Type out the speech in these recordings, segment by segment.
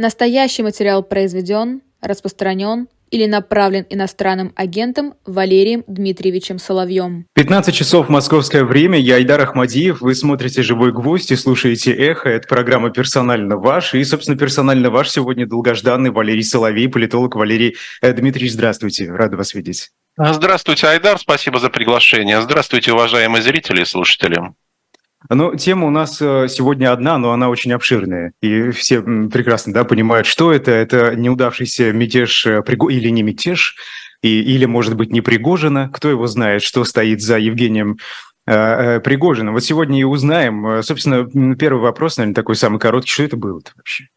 Настоящий материал произведен, распространен или направлен иностранным агентом Валерием Дмитриевичем Соловьем. 15 часов московское время. Я Айдар Ахмадиев. Вы смотрите «Живой гвоздь» и слушаете «Эхо». Это программа «Персонально ваш». И, собственно, «Персонально ваш» сегодня долгожданный Валерий Соловей, политолог Валерий э, Дмитриевич. Здравствуйте. Рада вас видеть. Здравствуйте, Айдар. Спасибо за приглашение. Здравствуйте, уважаемые зрители и слушатели. Ну, тема у нас э, сегодня одна, но она очень обширная. И все прекрасно да, понимают, что это. Это неудавшийся мятеж э, или не мятеж, и, или, может быть, не Пригожина. Кто его знает, что стоит за Евгением э, Пригожиным. Вот сегодня и узнаем. Собственно, первый вопрос, наверное, такой самый короткий. Что это было-то вообще?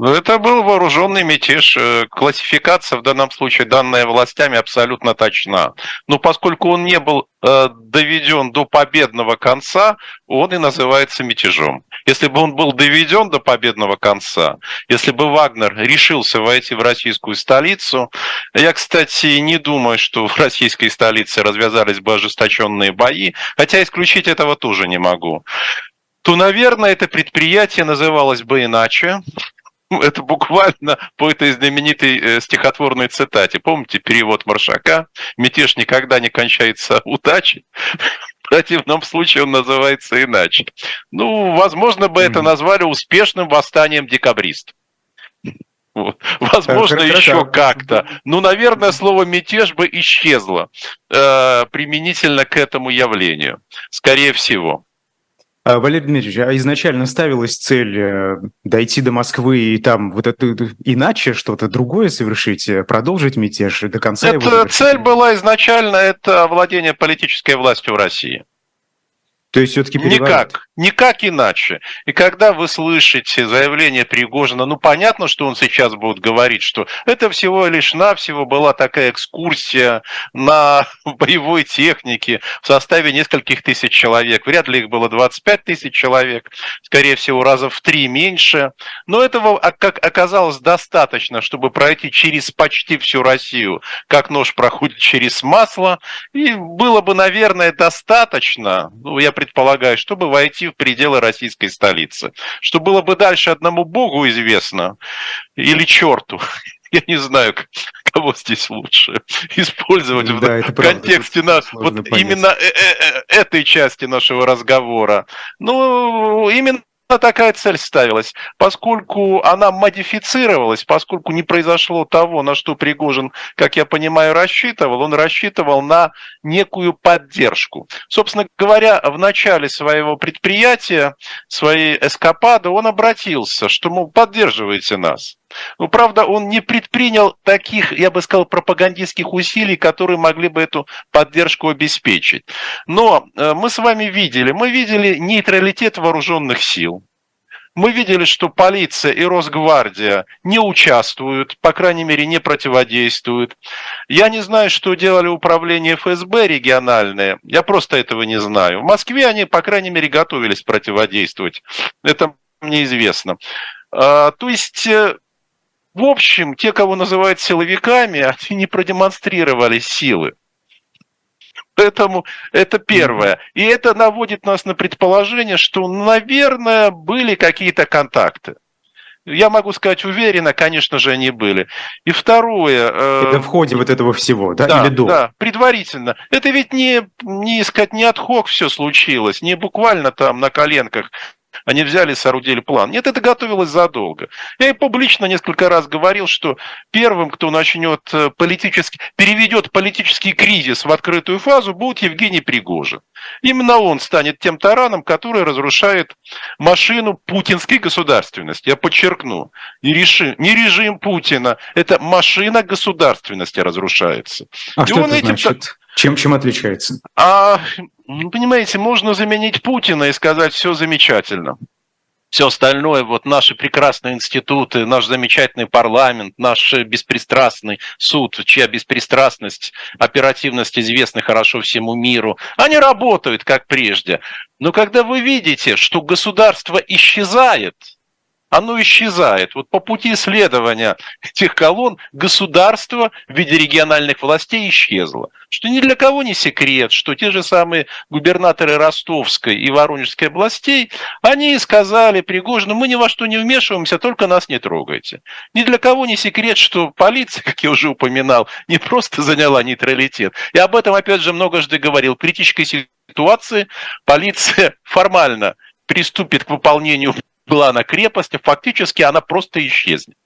Это был вооруженный мятеж. Классификация в данном случае, данная властями, абсолютно точна. Но поскольку он не был э, доведен до победного конца, он и называется мятежом. Если бы он был доведен до победного конца, если бы Вагнер решился войти в российскую столицу, я, кстати, не думаю, что в российской столице развязались бы ожесточенные бои, хотя исключить этого тоже не могу то, наверное, это предприятие называлось бы иначе. Это буквально по этой знаменитой э, стихотворной цитате. Помните перевод Маршака? «Мятеж никогда не кончается удачей». В противном случае он называется иначе. Ну, возможно, бы это назвали успешным восстанием декабристов. Возможно, Хорошо. еще как-то. Ну, наверное, слово мятеж бы исчезло э, применительно к этому явлению. Скорее всего. А, Валерий Дмитриевич, а изначально ставилась цель э, дойти до Москвы и там вот это иначе что-то другое совершить, э, продолжить мятеж до конца это его Цель была изначально это владение политической властью в России. То есть все-таки Никак, никак иначе. И когда вы слышите заявление Пригожина, ну понятно, что он сейчас будет говорить, что это всего лишь навсего была такая экскурсия на боевой технике в составе нескольких тысяч человек. Вряд ли их было 25 тысяч человек, скорее всего, раза в три меньше. Но этого, как оказалось, достаточно, чтобы пройти через почти всю Россию, как нож проходит через масло. И было бы, наверное, достаточно, ну, я предполагаю, чтобы войти в пределы российской столицы. Что было бы дальше одному богу известно или черту. Я не знаю, кого здесь лучше использовать да, в контексте на, вот именно э, э, э, этой части нашего разговора. Ну, именно такая цель ставилась, поскольку она модифицировалась, поскольку не произошло того, на что Пригожин, как я понимаю, рассчитывал, он рассчитывал на некую поддержку. Собственно говоря, в начале своего предприятия, своей эскапады, он обратился, что, мол, поддерживайте нас. Ну, правда, он не предпринял таких, я бы сказал, пропагандистских усилий, которые могли бы эту поддержку обеспечить. Но э, мы с вами видели, мы видели нейтралитет вооруженных сил. Мы видели, что полиция и Росгвардия не участвуют, по крайней мере, не противодействуют. Я не знаю, что делали управление ФСБ региональное, я просто этого не знаю. В Москве они, по крайней мере, готовились противодействовать. Это мне известно. А, то есть э, в общем, те, кого называют силовиками, они не продемонстрировали силы. Поэтому это первое. И это наводит нас на предположение, что, наверное, были какие-то контакты. Я могу сказать уверенно, конечно же, они были. И второе... Э, это в ходе вот этого всего, да? Да, Или до? да, предварительно. Это ведь не, не сказать, не отхок все случилось, не буквально там на коленках они взяли и соорудили план. Нет, это готовилось задолго. Я и публично несколько раз говорил, что первым, кто начнет э, политический, переведет политический кризис в открытую фазу, будет Евгений Пригожин. Именно он станет тем тараном, который разрушает машину путинской государственности. Я подчеркну, не режим, не режим Путина, это машина государственности разрушается. А и что это этим... значит? Чем, чем отличается? А, ну, понимаете, можно заменить Путина и сказать, все замечательно. Все остальное, вот наши прекрасные институты, наш замечательный парламент, наш беспристрастный суд, чья беспристрастность, оперативность известны хорошо всему миру, они работают как прежде. Но когда вы видите, что государство исчезает, оно исчезает. Вот по пути следования этих колонн государство в виде региональных властей исчезло. Что ни для кого не секрет, что те же самые губернаторы Ростовской и Воронежской областей, они сказали Пригожину, мы ни во что не вмешиваемся, только нас не трогайте. Ни для кого не секрет, что полиция, как я уже упоминал, не просто заняла нейтралитет. И об этом, опять же, многожды говорил. Критической ситуации полиция формально приступит к выполнению плана крепости, фактически она просто исчезнет.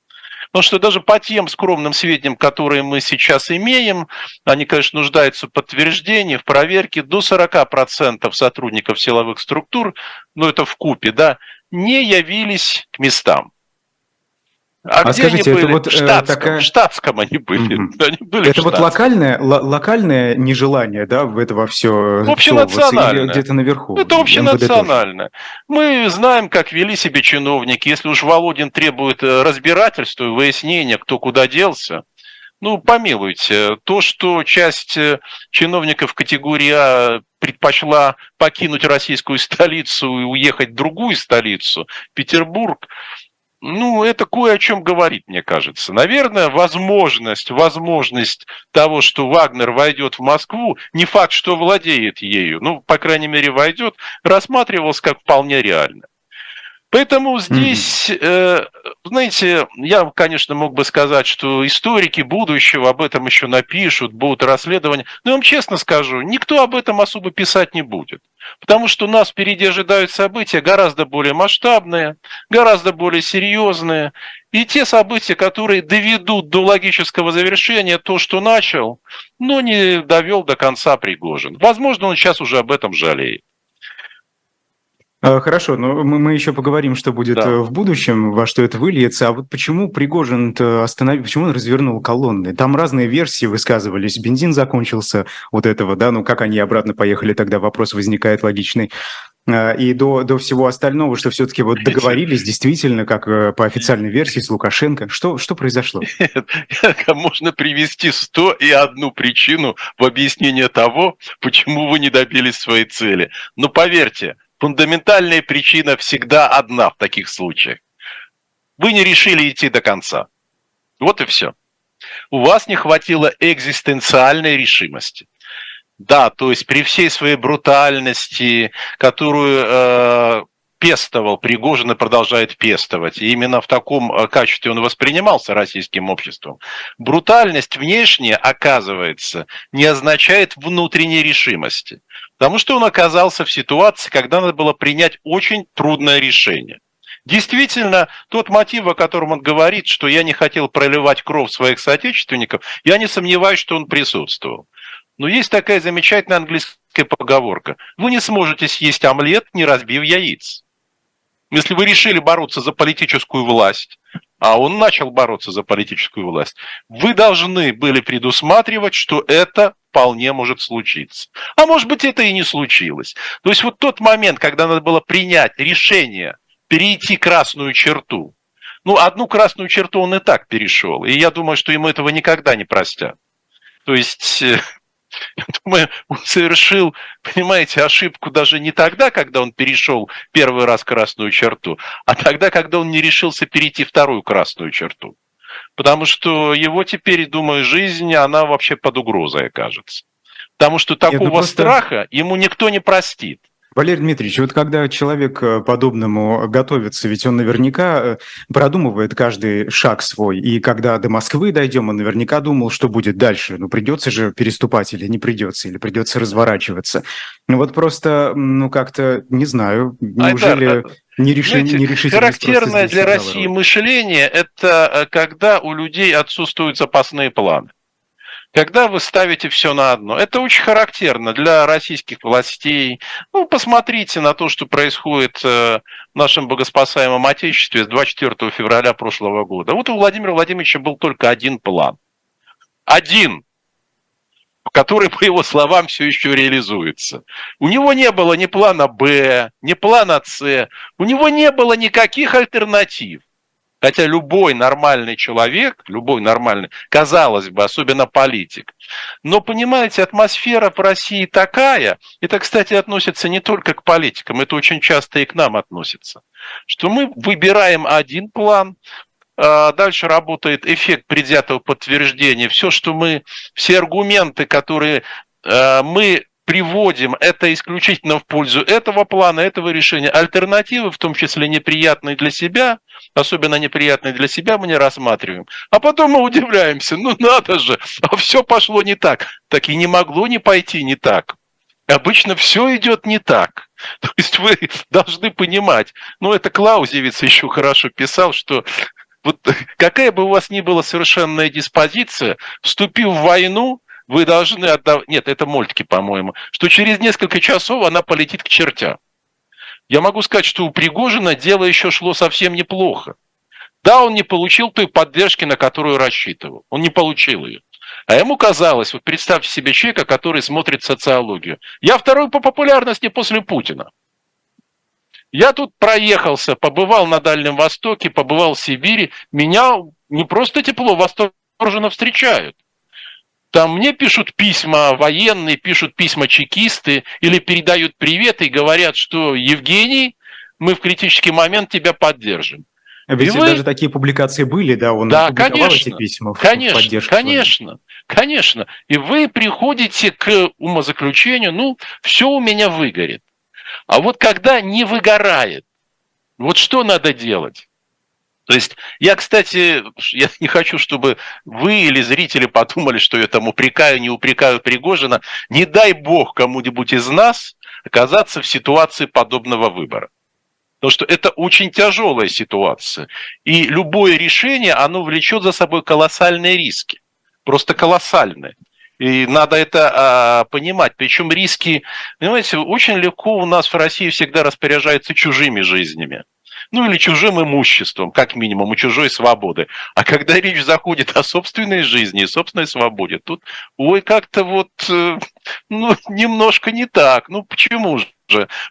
Потому что даже по тем скромным сведениям, которые мы сейчас имеем, они, конечно, нуждаются в подтверждении, в проверке, до 40% сотрудников силовых структур, ну это в купе, да, не явились к местам. А, а где скажите, они были? вот в э, штатском, такая... в штатском они были. Mm-hmm. Они были это вот локальное, локальное нежелание, да, в этого все Общенациональное. Где-то наверху. Это общенациональное. Мы знаем, как вели себя чиновники. Если уж Володин требует э, разбирательства и выяснения, кто куда делся, ну, помилуйте, то, что часть э, чиновников категории А предпочла покинуть российскую столицу и уехать в другую столицу, Петербург, ну, это кое о чем говорит, мне кажется. Наверное, возможность, возможность того, что Вагнер войдет в Москву, не факт, что владеет ею, ну, по крайней мере, войдет, рассматривалось как вполне реально. Поэтому здесь, mm-hmm. знаете, я, конечно, мог бы сказать, что историки будущего об этом еще напишут, будут расследования. Но я вам честно скажу, никто об этом особо писать не будет. Потому что нас впереди ожидают события гораздо более масштабные, гораздо более серьезные. И те события, которые доведут до логического завершения то, что начал, но не довел до конца Пригожин. Возможно, он сейчас уже об этом жалеет. А, хорошо, но мы, мы еще поговорим, что будет да. Э, в будущем, во что это выльется. А вот почему Пригожин остановил, почему он развернул колонны? Там разные версии высказывались. Бензин закончился вот этого, да, ну как они обратно поехали, тогда вопрос возникает логичный. А, и до, до всего остального, что все-таки вот договорились действительно, как э, по официальной версии с Лукашенко. Что, что произошло? Нет, можно привести сто и одну причину в объяснение того, почему вы не добились своей цели. Но поверьте, фундаментальная причина всегда одна в таких случаях. Вы не решили идти до конца. Вот и все. У вас не хватило экзистенциальной решимости. Да, то есть при всей своей брутальности, которую э, пестовал Пригожин и продолжает пестовать. И именно в таком э, качестве он воспринимался российским обществом. Брутальность внешняя, оказывается, не означает внутренней решимости. Потому что он оказался в ситуации, когда надо было принять очень трудное решение. Действительно, тот мотив, о котором он говорит, что я не хотел проливать кровь своих соотечественников, я не сомневаюсь, что он присутствовал. Но есть такая замечательная английская поговорка. Вы не сможете съесть омлет, не разбив яиц. Если вы решили бороться за политическую власть, а он начал бороться за политическую власть, вы должны были предусматривать, что это вполне может случиться. А может быть, это и не случилось. То есть вот тот момент, когда надо было принять решение перейти красную черту, ну, одну красную черту он и так перешел, и я думаю, что ему этого никогда не простят. То есть, э, я думаю, он совершил, понимаете, ошибку даже не тогда, когда он перешел первый раз красную черту, а тогда, когда он не решился перейти вторую красную черту. Потому что его теперь, думаю, жизнь, она вообще под угрозой окажется. Потому что такого Нет, ну просто... страха ему никто не простит. Валерий Дмитриевич, вот когда человек э, подобному готовится, ведь он наверняка э, продумывает каждый шаг свой, и когда до Москвы дойдем, он наверняка думал, что будет дальше. Ну, придется же переступать или не придется, или придется разворачиваться. Ну, вот просто, ну, как-то, не знаю, неужели... Айдар, не решили, не характерное для России мышление – это э, когда у людей отсутствуют запасные планы когда вы ставите все на одно. Это очень характерно для российских властей. Ну, посмотрите на то, что происходит э, в нашем богоспасаемом Отечестве с 24 февраля прошлого года. Вот у Владимира Владимировича был только один план. Один который, по его словам, все еще реализуется. У него не было ни плана Б, ни плана С, у него не было никаких альтернатив. Хотя любой нормальный человек, любой нормальный, казалось бы, особенно политик. Но, понимаете, атмосфера в России такая, это, кстати, относится не только к политикам, это очень часто и к нам относится, что мы выбираем один план, а Дальше работает эффект предвзятого подтверждения. Все, что мы, все аргументы, которые э, мы приводим, это исключительно в пользу этого плана, этого решения. Альтернативы, в том числе неприятные для себя, особенно неприятные для себя, мы не рассматриваем. А потом мы удивляемся, ну надо же, а все пошло не так. Так и не могло не пойти не так. Обычно все идет не так. То есть вы должны понимать, ну это Клаузевиц еще хорошо писал, что вот какая бы у вас ни была совершенная диспозиция, вступив в войну, вы должны отдавать... Нет, это мультики, по-моему. Что через несколько часов она полетит к чертям. Я могу сказать, что у Пригожина дело еще шло совсем неплохо. Да, он не получил той поддержки, на которую рассчитывал. Он не получил ее. А ему казалось, вот представьте себе человека, который смотрит социологию. Я второй по популярности после Путина. Я тут проехался, побывал на Дальнем Востоке, побывал в Сибири. Меня не просто тепло, восторженно встречают. Там мне пишут письма военные, пишут письма чекисты или передают привет и говорят, что Евгений, мы в критический момент тебя поддержим. А ведь и даже такие публикации были, да, он да, конечно, эти письма в конечно, поддержку. Конечно, конечно. И вы приходите к умозаключению, ну, все у меня выгорит. А вот когда не выгорает, вот что надо делать? То есть я, кстати, я не хочу, чтобы вы или зрители подумали, что я там упрекаю, не упрекаю Пригожина. Не дай бог кому-нибудь из нас оказаться в ситуации подобного выбора. Потому что это очень тяжелая ситуация. И любое решение, оно влечет за собой колоссальные риски. Просто колоссальные. И надо это а, понимать. Причем риски, понимаете, очень легко у нас в России всегда распоряжаются чужими жизнями ну или чужим имуществом, как минимум, и чужой свободы. А когда речь заходит о собственной жизни и собственной свободе, тут, ой, как-то вот, э, ну, немножко не так. Ну, почему же?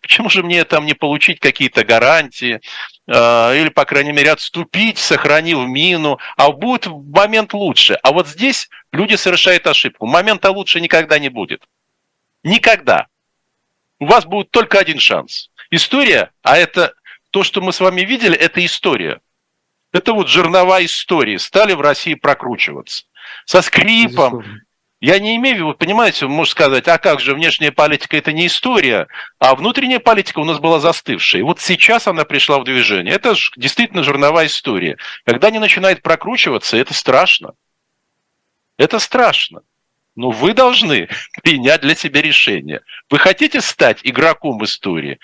Почему же мне там не получить какие-то гарантии, э, или, по крайней мере, отступить, сохранив мину, а будет момент лучше. А вот здесь люди совершают ошибку. Момента лучше никогда не будет. Никогда. У вас будет только один шанс. История, а это то, что мы с вами видели, это история. Это вот жернова истории стали в России прокручиваться. Со скрипом. Безусловно. Я не имею в виду, понимаете, можно сказать, а как же, внешняя политика это не история, а внутренняя политика у нас была застывшая. И вот сейчас она пришла в движение. Это же действительно жерновая история. Когда они начинают прокручиваться, это страшно. Это страшно. Но вы должны принять для себя решение. Вы хотите стать игроком в истории?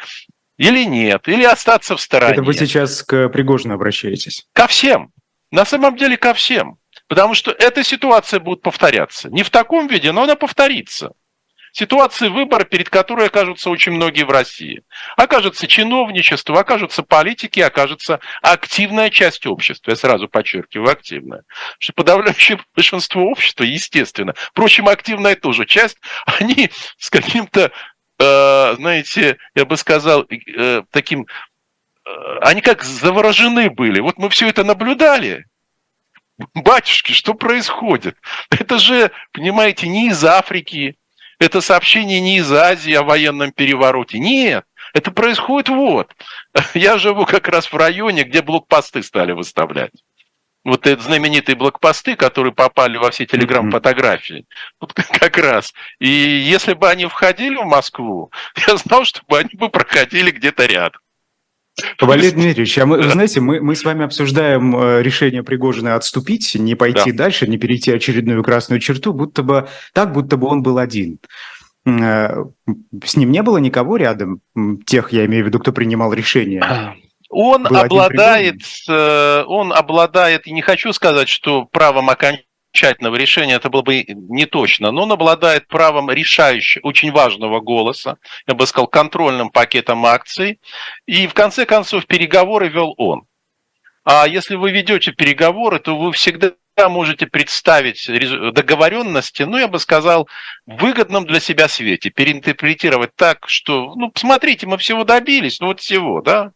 Или нет, или остаться в стороне. Это вы сейчас к Пригожину обращаетесь? Ко всем. На самом деле ко всем. Потому что эта ситуация будет повторяться. Не в таком виде, но она повторится. Ситуации выбора, перед которой окажутся очень многие в России. Окажется чиновничество, окажутся политики, окажется активная часть общества. Я сразу подчеркиваю, активная. Что подавляющее большинство общества, естественно, впрочем, активная тоже часть, они с каким-то знаете, я бы сказал, э, таким, э, они как заворожены были. Вот мы все это наблюдали. Батюшки, что происходит? Это же, понимаете, не из Африки, это сообщение не из Азии о военном перевороте. Нет, это происходит вот. Я живу как раз в районе, где блокпосты стали выставлять вот эти знаменитые блокпосты, которые попали во все телеграм-фотографии, вот как раз. И если бы они входили в Москву, я знал, что бы они бы проходили где-то рядом. Валерий Дмитриевич, а мы, вы знаете, мы, мы с вами обсуждаем э, решение Пригожина отступить, не пойти да. дальше, не перейти очередную красную черту, будто бы так, будто бы он был один. Э, с ним не было никого рядом, тех, я имею в виду, кто принимал решение. Он обладает, э, он обладает, и не хочу сказать, что правом окончательного решения это было бы не точно, но он обладает правом решающего, очень важного голоса, я бы сказал, контрольным пакетом акций, и в конце концов переговоры вел он. А если вы ведете переговоры, то вы всегда можете представить договоренности, ну, я бы сказал, в выгодном для себя свете, переинтерпретировать так, что, ну, посмотрите, мы всего добились, ну, вот всего, да,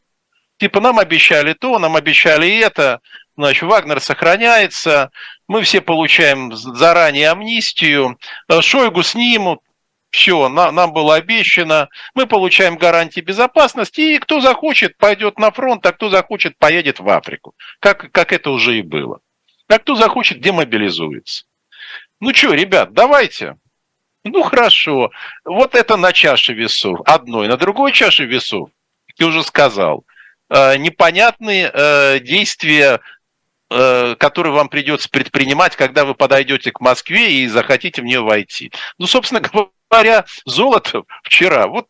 типа нам обещали то, нам обещали это, значит, Вагнер сохраняется, мы все получаем заранее амнистию, э, Шойгу снимут, все, нам, нам было обещано, мы получаем гарантии безопасности, и кто захочет, пойдет на фронт, а кто захочет, поедет в Африку, как, как это уже и было. А кто захочет, демобилизуется. Ну что, ребят, давайте. Ну хорошо, вот это на чаше весов, одной, на другой чаше весов, ты уже сказал, э, непонятные э, действия э, которые вам придется предпринимать, когда вы подойдете к Москве и захотите в нее войти. Ну, собственно говоря, золото вчера, вот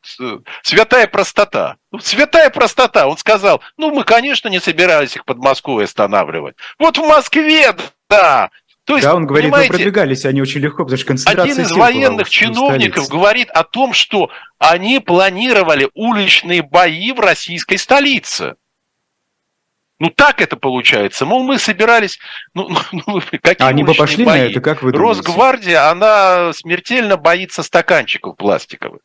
святая простота. Святая простота. Он сказал, ну, мы, конечно, не собирались их под Москвой останавливать. Вот в Москве, да, то есть, да, он говорит, мы продвигались они очень легко, потому что концентрация Один из военных чиновников говорит о том, что они планировали уличные бои в российской столице. Ну, так это получается. Мол, мы собирались... Ну, ну, ну какие Они бы пошли бои? на это, как вы думаете? Росгвардия, она смертельно боится стаканчиков пластиковых.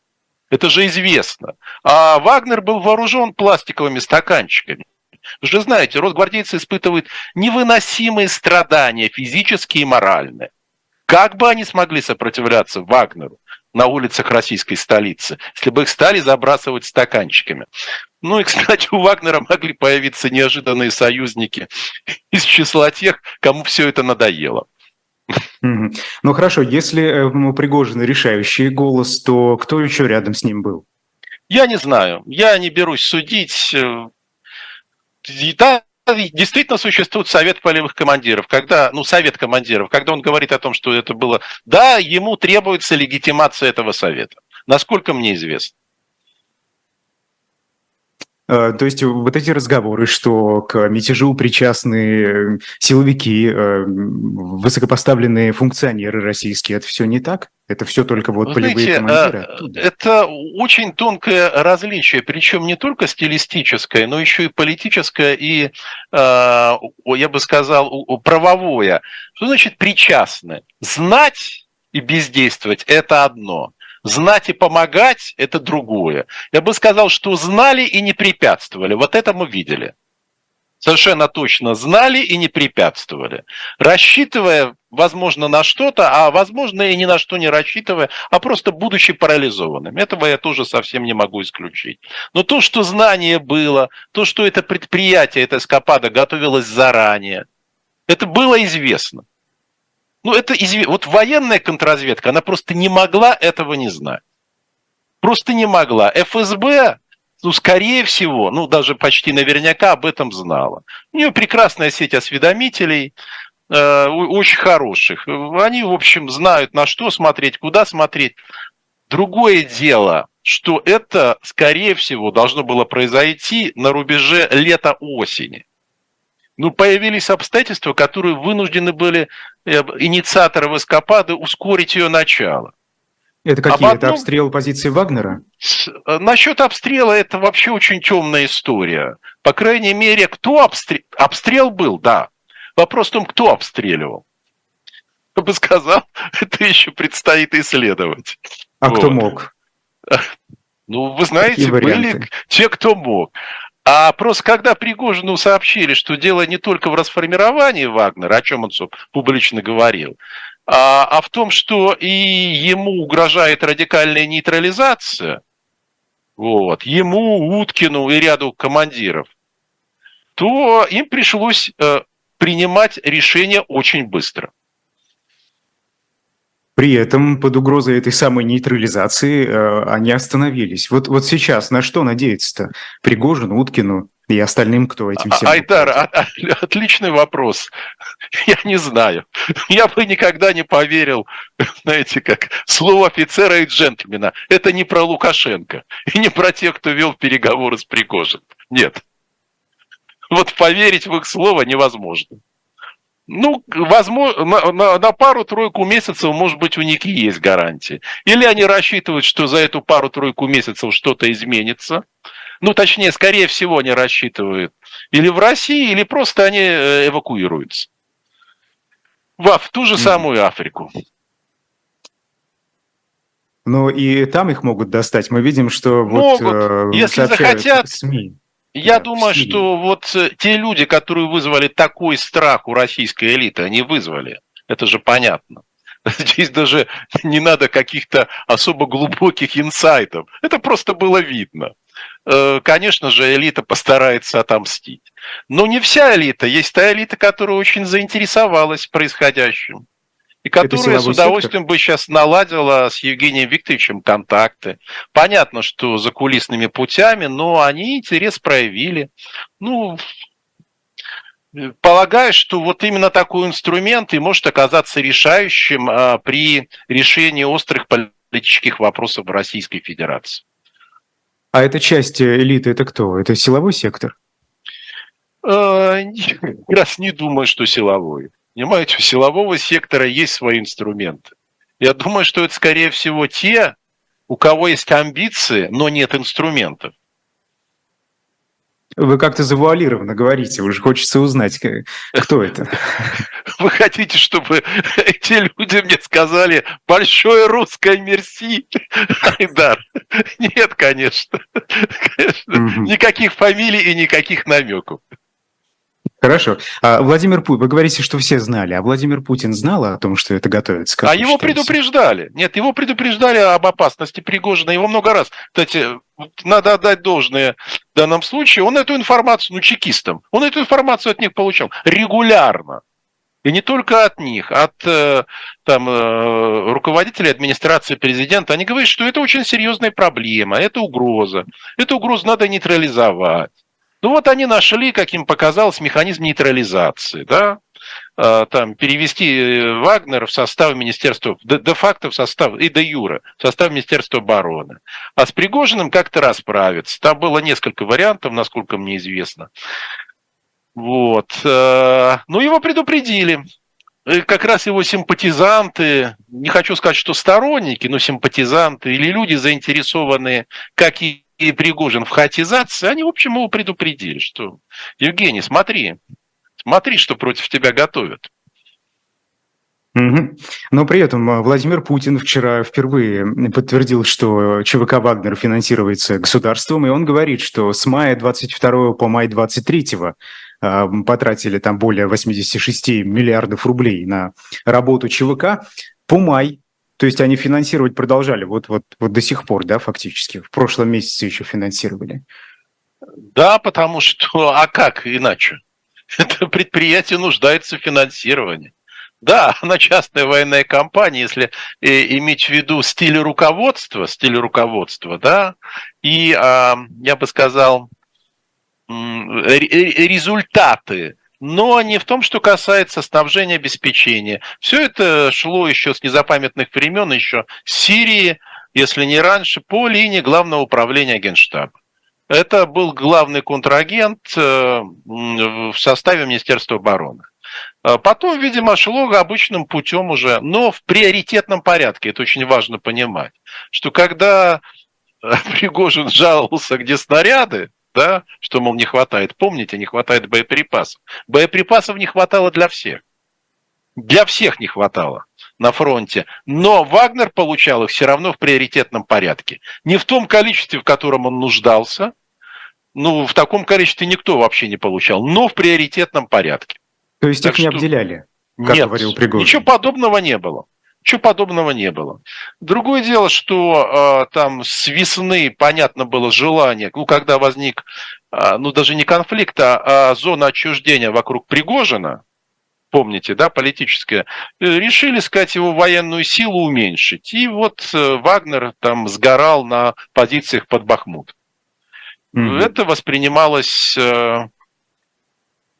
Это же известно. А Вагнер был вооружен пластиковыми стаканчиками. Вы же знаете, росгвардейцы испытывают невыносимые страдания, физические и моральные. Как бы они смогли сопротивляться Вагнеру на улицах российской столицы, если бы их стали забрасывать стаканчиками? Ну и, кстати, у Вагнера могли появиться неожиданные союзники из числа тех, кому все это надоело. Ну хорошо, если э, у Пригожина решающий голос, то кто еще рядом с ним был? Я не знаю. Я не берусь судить. Э, да, действительно существует совет полевых командиров, когда, ну, совет командиров, когда он говорит о том, что это было, да, ему требуется легитимация этого совета, насколько мне известно. Э, то есть вот эти разговоры, что к мятежу причастны силовики, э, высокопоставленные функционеры российские, это все не так? Это все только вот Вы полевые знаете, командиры? Оттуда? Это очень тонкое различие, причем не только стилистическое, но еще и политическое и, э, я бы сказал, правовое. Что значит причастны? Знать и бездействовать – это одно – Знать и помогать – это другое. Я бы сказал, что знали и не препятствовали. Вот это мы видели. Совершенно точно знали и не препятствовали. Рассчитывая, возможно, на что-то, а возможно и ни на что не рассчитывая, а просто будучи парализованным. Этого я тоже совсем не могу исключить. Но то, что знание было, то, что это предприятие, эта эскапада готовилось заранее, это было известно. Ну, это изв... вот военная контрразведка, она просто не могла этого не знать. Просто не могла. ФСБ, ну, скорее всего, ну, даже почти наверняка об этом знала. У нее прекрасная сеть осведомителей, э, очень хороших. Они, в общем, знают, на что смотреть, куда смотреть. Другое дело, что это, скорее всего, должно было произойти на рубеже лета-осени ну, появились обстоятельства, которые вынуждены были э, инициаторы эскапады ускорить ее начало. Это какие? Одном... Это обстрел позиции Вагнера? Э, насчет обстрела это вообще очень темная история. По крайней мере, кто обстрел... Обстрел был, да. Вопрос в том, кто обстреливал. Я бы сказал, это еще предстоит исследовать. А вот. кто мог? Ну, вы знаете, были те, кто мог. А просто когда Пригожину сообщили, что дело не только в расформировании Вагнера, о чем он публично говорил, а, а в том, что и ему угрожает радикальная нейтрализация, вот, ему, Уткину и ряду командиров, то им пришлось э, принимать решение очень быстро. При этом под угрозой этой самой нейтрализации э, они остановились. Вот, вот сейчас на что надеяться-то? Пригожин, Уткину и остальным, кто этим всем... Айдар, а, а, отличный вопрос. Я не знаю. Я бы никогда не поверил, знаете, как слово офицера и джентльмена. Это не про Лукашенко и не про тех, кто вел переговоры с Пригожиным. Нет. Вот поверить в их слово невозможно. Ну, возможно, на, на, на пару-тройку месяцев, может быть, у них и есть гарантии. Или они рассчитывают, что за эту пару-тройку месяцев что-то изменится. Ну, точнее, скорее всего, они рассчитывают или в России, или просто они э, эвакуируются. В, в ту же самую Африку. Ну и там их могут достать. Мы видим, что могут, вот э, если захотят, СМИ. Я да, думаю, что вот э, те люди, которые вызвали такой страх у российской элиты, они вызвали. Это же понятно. Здесь даже не надо каких-то особо глубоких инсайтов. Это просто было видно. Э, конечно же, элита постарается отомстить. Но не вся элита. Есть та элита, которая очень заинтересовалась происходящим. И которая с удовольствием сектор? бы сейчас наладила с Евгением Викторовичем контакты. Понятно, что за кулисными путями, но они интерес проявили. Ну, полагаю, что вот именно такой инструмент и может оказаться решающим а, при решении острых политических вопросов в Российской Федерации. А эта часть элиты, это кто? Это силовой сектор? Как раз не думаю, что силовой. Понимаете, у силового сектора есть свои инструменты. Я думаю, что это, скорее всего, те, у кого есть амбиции, но нет инструментов. Вы как-то завуалированно говорите, уже хочется узнать, кто это. Вы хотите, чтобы эти люди мне сказали большое русское мерси, Айдар? Нет, конечно. конечно. Никаких фамилий и никаких намеков. Хорошо. А Владимир Путин, вы говорите, что все знали, а Владимир Путин знал о том, что это готовится? Как а его считаете? предупреждали. Нет, его предупреждали об опасности Пригожина его много раз. Кстати, надо отдать должное в данном случае. Он эту информацию, ну, чекистам, он эту информацию от них получал регулярно. И не только от них, от э, там, э, руководителей администрации президента. Они говорят, что это очень серьезная проблема, это угроза. Эту угрозу надо нейтрализовать. Ну вот они нашли, как им показалось, механизм нейтрализации, да, а, там, перевести э, Вагнера в состав Министерства, де-факто в состав, и де юра, в состав Министерства обороны. А с Пригожиным как-то расправиться. Там было несколько вариантов, насколько мне известно. Вот. Э, ну, его предупредили. Как раз его симпатизанты, не хочу сказать, что сторонники, но симпатизанты или люди, заинтересованные, как и и Пригожин в хаотизации, они, в общем, его предупредили, что Евгений, смотри, смотри, что против тебя готовят. Угу. Но при этом а, Владимир Путин вчера впервые подтвердил, что ЧВК «Вагнер» финансируется государством, и он говорит, что с мая 22 по май 23 а, потратили там более 86 миллиардов рублей на работу ЧВК. По май то есть они финансировать продолжали вот, вот, вот до сих пор, да, фактически? В прошлом месяце еще финансировали. Да, потому что, а как иначе? Это предприятие нуждается в финансировании. Да, она частная военная компания, если э, иметь в виду стиль руководства, стиль руководства, да, и, э, я бы сказал, результаты но не в том, что касается снабжения обеспечения. Все это шло еще с незапамятных времен, еще с Сирии, если не раньше, по линии главного управления Генштаба. Это был главный контрагент э, в составе Министерства обороны. А потом, видимо, шло обычным путем уже, но в приоритетном порядке. Это очень важно понимать, что когда Пригожин жаловался, где снаряды, да, что, мол, не хватает. Помните, не хватает боеприпасов. Боеприпасов не хватало для всех. Для всех не хватало на фронте. Но Вагнер получал их все равно в приоритетном порядке. Не в том количестве, в котором он нуждался. Ну, в таком количестве никто вообще не получал, но в приоритетном порядке. То есть так их не обделяли, как нет, говорил Пригожин? ничего подобного не было. Ничего подобного не было. Другое дело, что э, там с весны, понятно было, желание, ну, когда возник, э, ну, даже не конфликт, а, а зона отчуждения вокруг Пригожина, помните, да, политическая, э, решили, сказать, его военную силу уменьшить. И вот э, Вагнер там сгорал на позициях под Бахмут. Mm-hmm. Это воспринималось э,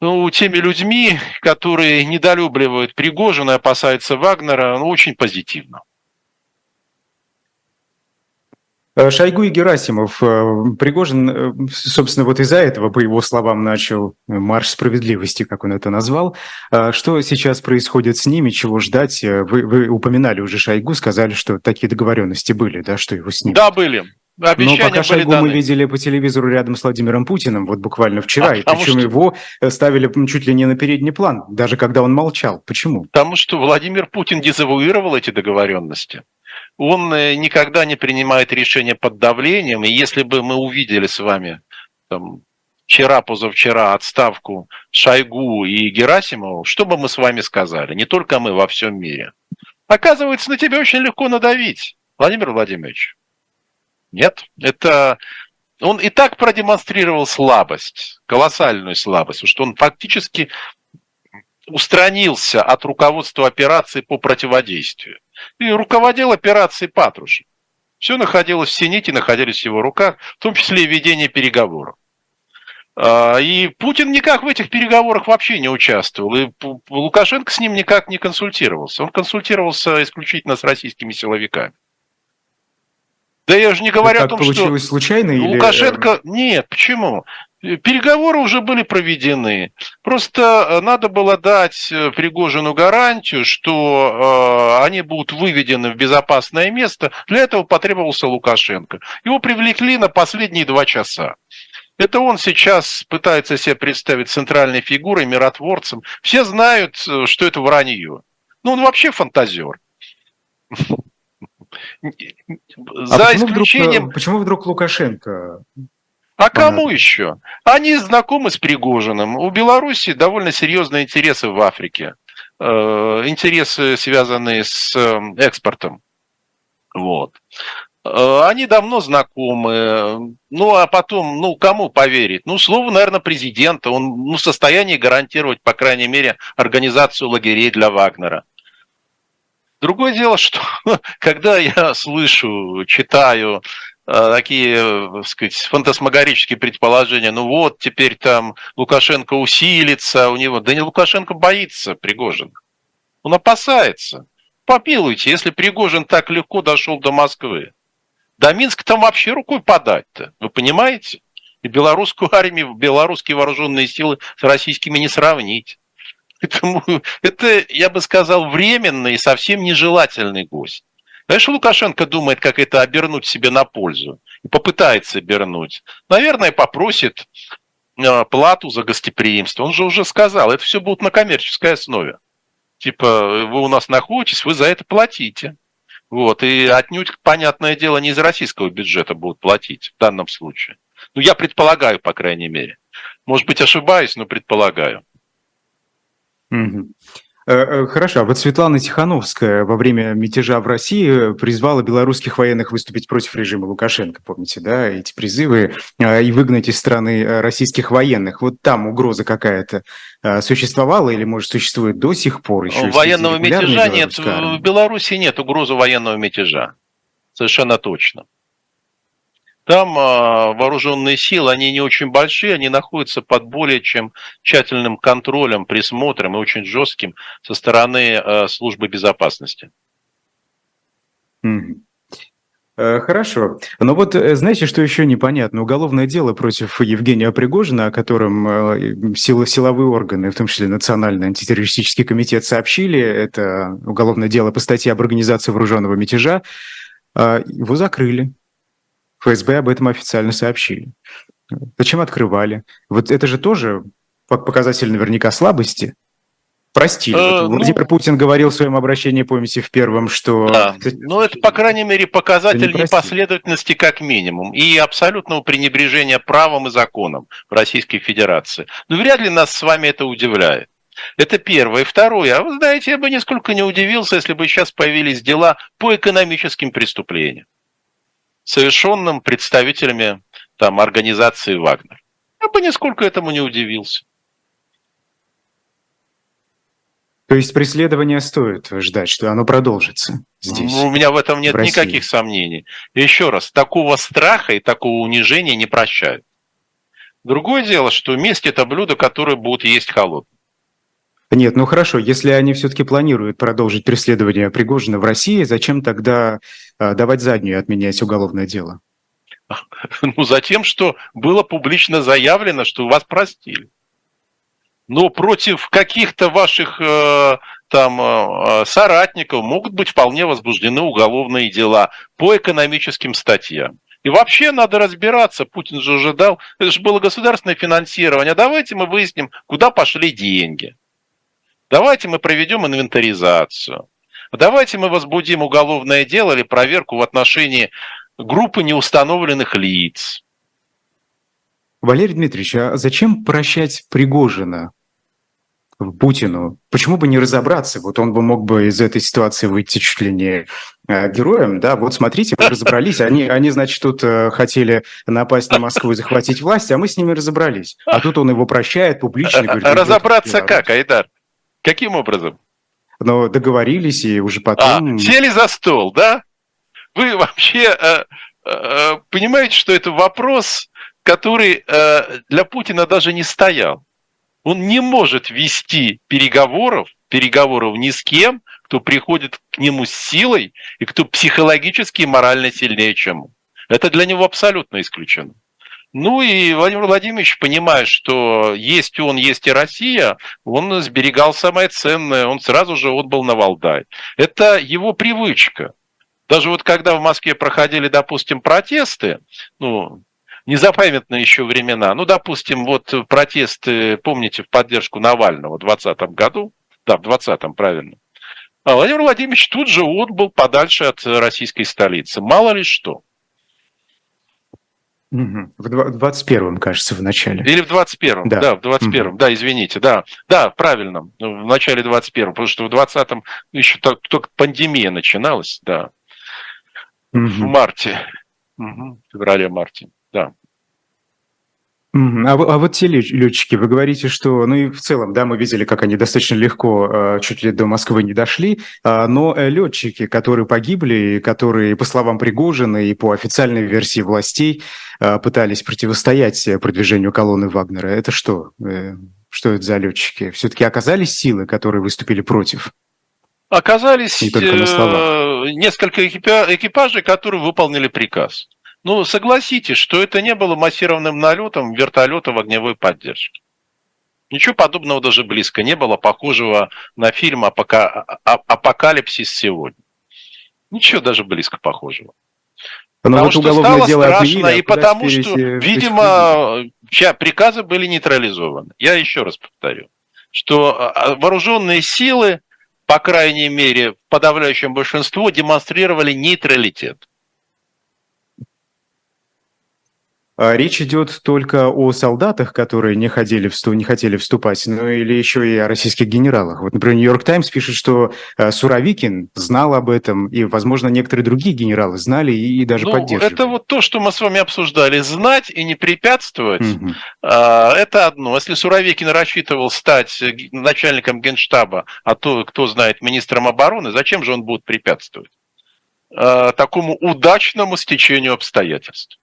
ну, теми людьми, которые недолюбливают Пригожина и опасаются Вагнера, ну, очень позитивно. Э, Шойгу и Герасимов. Э, Пригожин, э, собственно, вот из-за этого, по его словам, начал марш справедливости, как он это назвал. Что сейчас происходит с ними, чего ждать? Вы, вы упоминали уже Шойгу, сказали, что такие договоренности были, да, что его снимут. Да, были. Обещания Но пока Шойгу даны. мы видели по телевизору рядом с Владимиром Путиным, вот буквально вчера, а, и причем что... его э, ставили чуть ли не на передний план, даже когда он молчал. Почему? Потому что Владимир Путин дезавуировал эти договоренности. Он э, никогда не принимает решения под давлением, и если бы мы увидели с вами там, вчера-позавчера отставку Шойгу и Герасимову, что бы мы с вами сказали? Не только мы во всем мире. Оказывается, на тебя очень легко надавить, Владимир Владимирович. Нет, это он и так продемонстрировал слабость, колоссальную слабость, что он фактически устранился от руководства операции по противодействию. И руководил операцией Патрушев. Все находилось в Сените, находились в его руках, в том числе и ведение переговоров. А, и Путин никак в этих переговорах вообще не участвовал. И Лукашенко с ним никак не консультировался. Он консультировался исключительно с российскими силовиками. Да я же не говорю Это о том, получилось что случайно Лукашенко... Или... Нет, почему? Переговоры уже были проведены. Просто э, надо было дать э, Пригожину гарантию, что э, они будут выведены в безопасное место. Для этого потребовался Лукашенко. Его привлекли на последние два часа. Это он сейчас пытается себе представить центральной фигурой, миротворцем. Все знают, что это вранье. Ну, он вообще фантазер. А За почему исключением... Вдруг, почему вдруг Лукашенко? А кому еще? Они знакомы с Пригожиным. У Беларуси довольно серьезные интересы в Африке. Э, интересы, связанные с эм, экспортом. Вот. Э, они давно знакомы. Ну, а потом, ну, кому поверить? Ну, слово, наверное, президента. Он ну, в состоянии гарантировать, по крайней мере, организацию лагерей для Вагнера. Другое дело, что когда я слышу, читаю э, такие, так сказать, фантасмагорические предположения, ну вот, теперь там Лукашенко усилится, у него... Да не Лукашенко боится Пригожин. Он опасается. Попилуйте, если Пригожин так легко дошел до Москвы. До Минска там вообще рукой подать-то, вы понимаете? И белорусскую армию, белорусские вооруженные силы с российскими не сравнить. Поэтому это, я бы сказал, временный и совсем нежелательный гость. Знаешь, Лукашенко думает, как это обернуть себе на пользу. И попытается обернуть. Наверное, попросит э, плату за гостеприимство. Он же уже сказал, это все будет на коммерческой основе. Типа, вы у нас находитесь, вы за это платите. Вот, и отнюдь, понятное дело, не из российского бюджета будут платить в данном случае. Ну, я предполагаю, по крайней мере. Может быть, ошибаюсь, но предполагаю. Хорошо, а вот Светлана Тихановская во время мятежа в России призвала белорусских военных выступить против режима Лукашенко, помните, да, эти призывы, и выгнать из страны российских военных. Вот там угроза какая-то существовала или, может, существует до сих пор еще? Военного мятежа нет, в Беларуси нет угрозы военного мятежа, совершенно точно. Там а, вооруженные силы, они не очень большие, они находятся под более чем тщательным контролем, присмотром и очень жестким со стороны а, службы безопасности. Э, хорошо. Но вот э, знаете, что еще непонятно? Уголовное дело против Евгения Пригожина, о котором э, силы, силовые органы, в том числе Национальный антитеррористический комитет, сообщили, это уголовное дело по статье об организации вооруженного мятежа, его закрыли. ФСБ об этом официально сообщили. Зачем открывали? Вот это же тоже показатель наверняка слабости. Простили. Э, вот ну, Владимир Путин говорил в своем обращении, помните, в первом, что... Да. Ну, это, по крайней мере, показатель непоследовательности как минимум и абсолютного пренебрежения правом и законом в Российской Федерации. Но вряд ли нас с вами это удивляет. Это первое. Второе. А вы знаете, я бы нисколько не удивился, если бы сейчас появились дела по экономическим преступлениям совершенным представителями там, организации «Вагнер». Я бы нисколько этому не удивился. То есть преследование стоит ждать, что оно продолжится здесь? Ну, у меня в этом нет в никаких сомнений. Еще раз, такого страха и такого унижения не прощают. Другое дело, что месть – это блюдо, которое будут есть холодным. Нет, ну хорошо, если они все-таки планируют продолжить преследование Пригожина в России, зачем тогда э, давать заднюю и отменять уголовное дело? Ну, за тем, что было публично заявлено, что вас простили. Но против каких-то ваших э, там э, соратников могут быть вполне возбуждены уголовные дела по экономическим статьям. И вообще надо разбираться, Путин же ожидал, это же было государственное финансирование, давайте мы выясним, куда пошли деньги. Давайте мы проведем инвентаризацию. Давайте мы возбудим уголовное дело или проверку в отношении группы неустановленных лиц. Валерий Дмитриевич, а зачем прощать Пригожина Путину? Почему бы не разобраться? Вот он бы мог бы из этой ситуации выйти чуть ли не э, героем, да, вот смотрите, мы разобрались, они, они, значит, тут э, хотели напасть на Москву и захватить власть, а мы с ними разобрались. А тут он его прощает публично. Говорит, разобраться как, Айдар? Каким образом? Но договорились и уже потом... А, сели за стол, да? Вы вообще э, э, понимаете, что это вопрос который э, для Путина даже не стоял. Он не может вести переговоров, переговоров ни с кем, кто приходит к нему с силой и кто психологически и морально сильнее, чем он. Это для него абсолютно исключено. Ну и Владимир Владимирович, понимая, что есть он, есть и Россия, он сберегал самое ценное, он сразу же отбыл на Валдай. Это его привычка. Даже вот когда в Москве проходили, допустим, протесты, ну, незапамятные еще времена. Ну, допустим, вот протесты, помните, в поддержку Навального в 2020 году, да, в 2020, правильно. А Владимир Владимирович тут же отбыл подальше от российской столицы. Мало ли что. В 21-м, кажется, в начале. Или в 21-м, да, да в 21-м, угу. да, извините, да, да, правильно, в начале 21-го, потому что в 20-м еще только пандемия начиналась, да, угу. в марте, угу. в феврале-марте. А, а вот те летчики, вы говорите, что, ну и в целом, да, мы видели, как они достаточно легко а, чуть ли до Москвы не дошли, а, но э, летчики, которые погибли, которые, по словам Пригожина и по официальной версии властей, пытались противостоять продвижению колонны Вагнера, это что? Э, что это за летчики? Все-таки оказались силы, которые выступили против? Оказались э, несколько экипажей, которые выполнили приказ. Ну, согласитесь, что это не было массированным налетом вертолета в огневой поддержке. Ничего подобного даже близко не было, похожего на фильм «Апокалипсис сегодня». Ничего даже близко похожего. Потому вот что стало дело страшно, а и потому что, видимо, приказы были нейтрализованы. Я еще раз повторю, что а, а, вооруженные силы, по крайней мере, в подавляющем большинстве, демонстрировали нейтралитет. А речь идет только о солдатах, которые не, ходили не хотели вступать, но или еще и о российских генералах. Вот, например, Нью-Йорк Таймс пишет, что э, Суровикин знал об этом, и, возможно, некоторые другие генералы знали и, и даже ну, поддерживали. Это вот то, что мы с вами обсуждали. Знать и не препятствовать угу. это одно. Если Суровикин рассчитывал стать начальником генштаба, а то, кто знает, министром обороны, зачем же он будет препятствовать? А, такому удачному стечению обстоятельств.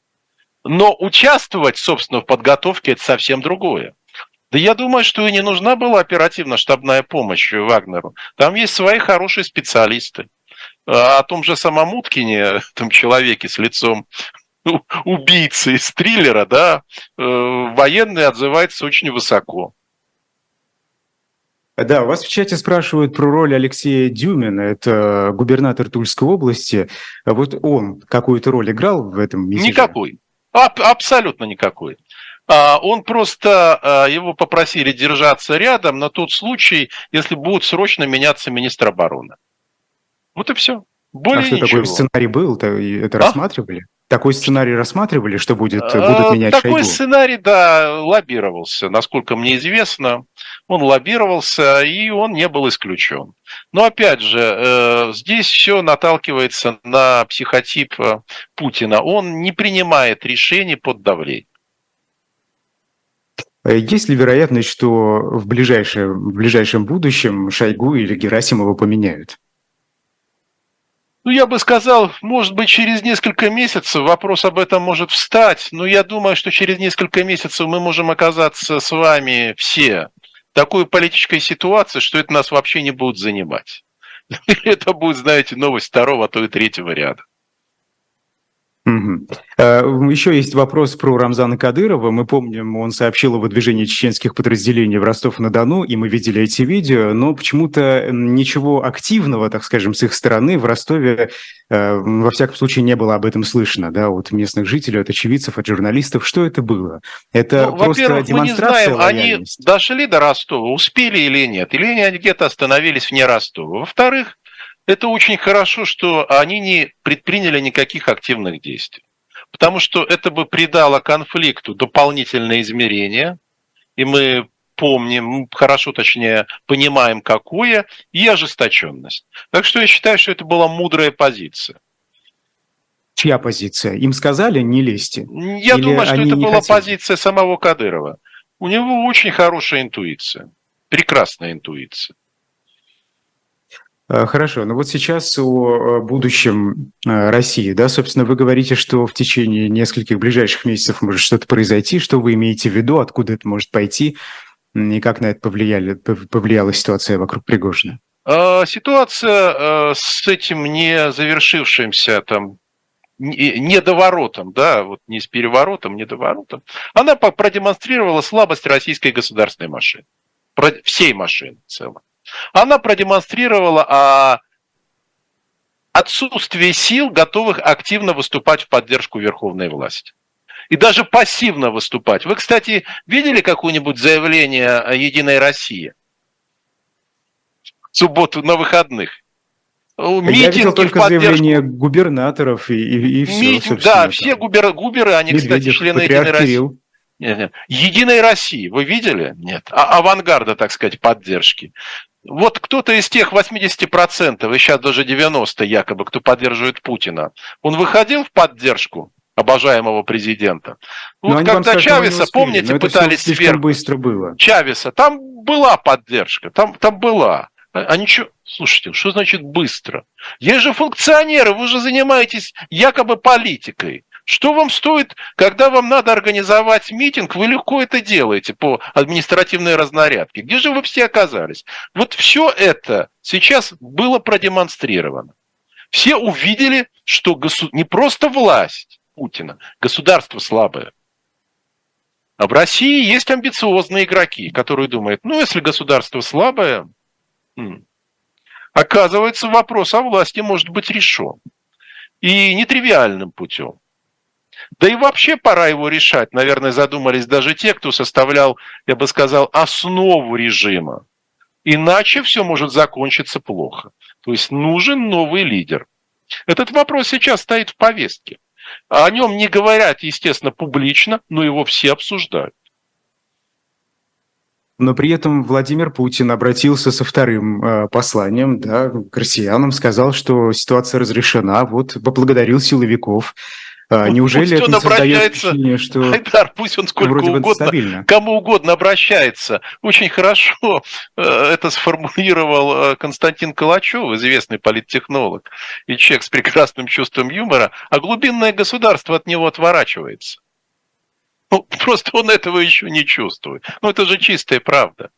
Но участвовать, собственно, в подготовке – это совсем другое. Да я думаю, что и не нужна была оперативно-штабная помощь Вагнеру. Там есть свои хорошие специалисты. А о том же самом Уткине, том человеке с лицом убийцы из триллера, да, э, военные отзываются очень высоко. Да, вас в чате спрашивают про роль Алексея Дюмина, это губернатор Тульской области. Вот он какую-то роль играл в этом мятеже? Никакой. Абсолютно никакой. А, он просто, а, его попросили держаться рядом на тот случай, если будет срочно меняться министр обороны. Вот и все. Более а что, ничего. такой сценарий был? Это а? рассматривали? Такой сценарий рассматривали, что будет, будут а, менять Такой Шойгу? сценарий, да, лоббировался. Насколько мне известно, он лоббировался, и он не был исключен. Но опять же, э, здесь все наталкивается на психотип э, Путина. Он не принимает решений под давлением. Есть ли вероятность, что в, ближайшее, в ближайшем будущем Шойгу или Герасимова поменяют? Ну, я бы сказал, может быть, через несколько месяцев вопрос об этом может встать, но я думаю, что через несколько месяцев мы можем оказаться с вами все в такой политической ситуации, что это нас вообще не будет занимать. Это будет, знаете, новость второго, а то и третьего ряда. Угу. Еще есть вопрос про Рамзана Кадырова. Мы помним, он сообщил о выдвижении чеченских подразделений в Ростов-на-Дону, и мы видели эти видео, но почему-то ничего активного, так скажем, с их стороны в Ростове, э, во всяком случае, не было об этом слышно, да, от местных жителей, от очевидцев, от журналистов. Что это было? Это ну, просто демонстрация мы не знаем, они дошли до Ростова, успели или нет, или они где-то остановились вне Ростова. Во-вторых, это очень хорошо, что они не предприняли никаких активных действий. потому что это бы придало конфликту дополнительное измерение, и мы помним, хорошо точнее понимаем, какое, и ожесточенность. Так что я считаю, что это была мудрая позиция. Чья позиция? Им сказали не лезьте? Я Или думаю, что это была хотели? позиция самого Кадырова. У него очень хорошая интуиция, прекрасная интуиция. Э, хорошо, но вот сейчас о э, будущем э, России, да, собственно, вы говорите, что в течение нескольких ближайших месяцев может что-то произойти, что вы имеете в виду, откуда это может пойти, и как на это повлияли, повлияла ситуация вокруг Пригожина? Ситуация с этим не завершившимся там недоворотом, да, вот не с переворотом, недоворотом, она продемонстрировала слабость российской государственной машины, всей машины в целом. Она продемонстрировала а, отсутствие сил, готовых активно выступать в поддержку верховной власти. И даже пассивно выступать. Вы, кстати, видели какое-нибудь заявление Единой России? В субботу на выходных. Митинги Я видел только заявления губернаторов и, и, и все. Митинг, да, там. все губер, губеры, они, Медведев, кстати, члены Единой России. Нет, нет. Единой России, вы видели? Нет. А авангарда, так сказать, поддержки. Вот кто-то из тех 80%, и сейчас даже 90% якобы, кто поддерживает Путина, он выходил в поддержку обожаемого президента. Ну, вот когда скажут, Чавеса, помните, пытались сверху. быстро было. Чавеса, там была поддержка, там, там была. А, а ничего, слушайте, что значит быстро? Есть же функционеры, вы же занимаетесь якобы политикой. Что вам стоит, когда вам надо организовать митинг, вы легко это делаете по административной разнарядке. Где же вы все оказались? Вот все это сейчас было продемонстрировано. Все увидели, что госу... не просто власть Путина, государство слабое. А в России есть амбициозные игроки, которые думают, ну, если государство слабое, оказывается, вопрос о власти может быть решен. И нетривиальным путем. Да и вообще пора его решать. Наверное, задумались даже те, кто составлял, я бы сказал, основу режима. Иначе все может закончиться плохо. То есть нужен новый лидер. Этот вопрос сейчас стоит в повестке. О нем не говорят, естественно, публично, но его все обсуждают. Но при этом Владимир Путин обратился со вторым э, посланием да, к россиянам, сказал, что ситуация разрешена, вот поблагодарил силовиков. А, неужели пусть это не создает впечатление, что Айдар, пусть он сколько вроде угодно, стабильно. кому угодно обращается. Очень хорошо э, это сформулировал э, Константин Калачев, известный политтехнолог и человек с прекрасным чувством юмора, а глубинное государство от него отворачивается. Ну, просто он этого еще не чувствует. Ну, это же чистая правда.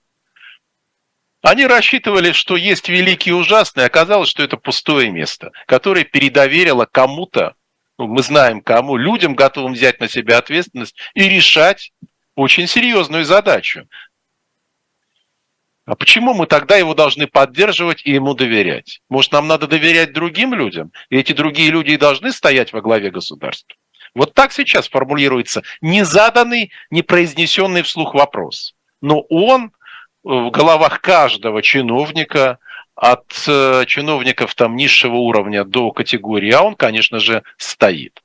Они рассчитывали, что есть великий и ужасный, оказалось, что это пустое место, которое передоверило кому-то ну, мы знаем кому, людям, готовым взять на себя ответственность и решать очень серьезную задачу. А почему мы тогда его должны поддерживать и ему доверять? Может, нам надо доверять другим людям? И эти другие люди и должны стоять во главе государства? Вот так сейчас формулируется незаданный, непроизнесенный вслух вопрос. Но он в головах каждого чиновника – от э, чиновников там низшего уровня до категории А, он, конечно же, стоит.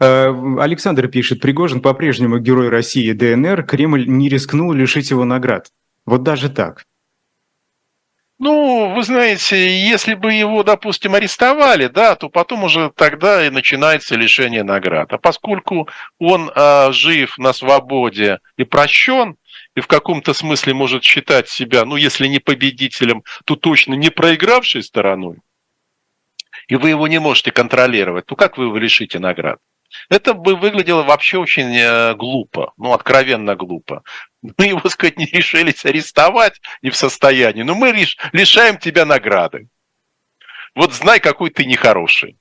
Э, Александр пишет, Пригожин по-прежнему герой России ДНР, Кремль не рискнул лишить его наград. Вот даже так. Ну, вы знаете, если бы его, допустим, арестовали, да, то потом уже тогда и начинается лишение наград. А поскольку он а, жив на свободе и прощен, и в каком-то смысле может считать себя, ну, если не победителем, то точно не проигравшей стороной, и вы его не можете контролировать, то как вы его лишите наград? Это бы выглядело вообще очень э, глупо, ну, откровенно глупо. Мы его, сказать, не решились арестовать, не в состоянии, но мы лишаем тебя награды. Вот знай, какой ты нехороший.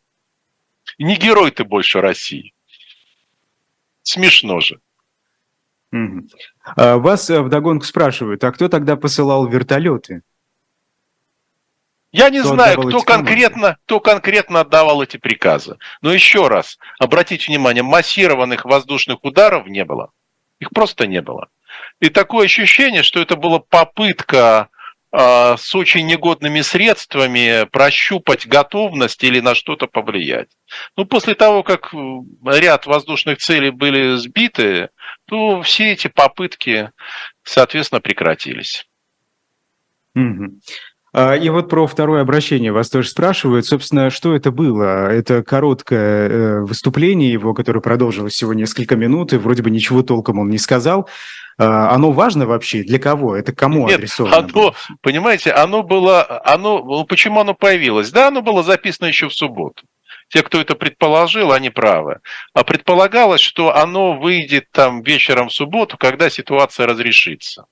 Не герой ты больше России. Смешно же. А вас э, вдогонку спрашивают, а кто тогда посылал вертолеты? Я не кто знаю, кто конкретно, кто конкретно отдавал эти приказы. Но еще раз, обратите внимание, массированных воздушных ударов не было. Их просто не было. И такое ощущение, что это была попытка э, с очень негодными средствами прощупать готовность или на что-то повлиять. Ну, после того, как ряд воздушных целей были сбиты, то все эти попытки, соответственно, прекратились. Угу. И вот про второе обращение вас тоже спрашивают. Собственно, что это было? Это короткое э, выступление его, которое продолжилось всего несколько минут, и вроде бы ничего толком он не сказал. А, оно важно вообще? Для кого? Это кому Нет, адресовано? Оно, было? понимаете, оно было, оно, ну, почему оно появилось? Да, оно было записано еще в субботу. Те, кто это предположил, они правы. А предполагалось, что оно выйдет там вечером в субботу, когда ситуация разрешится.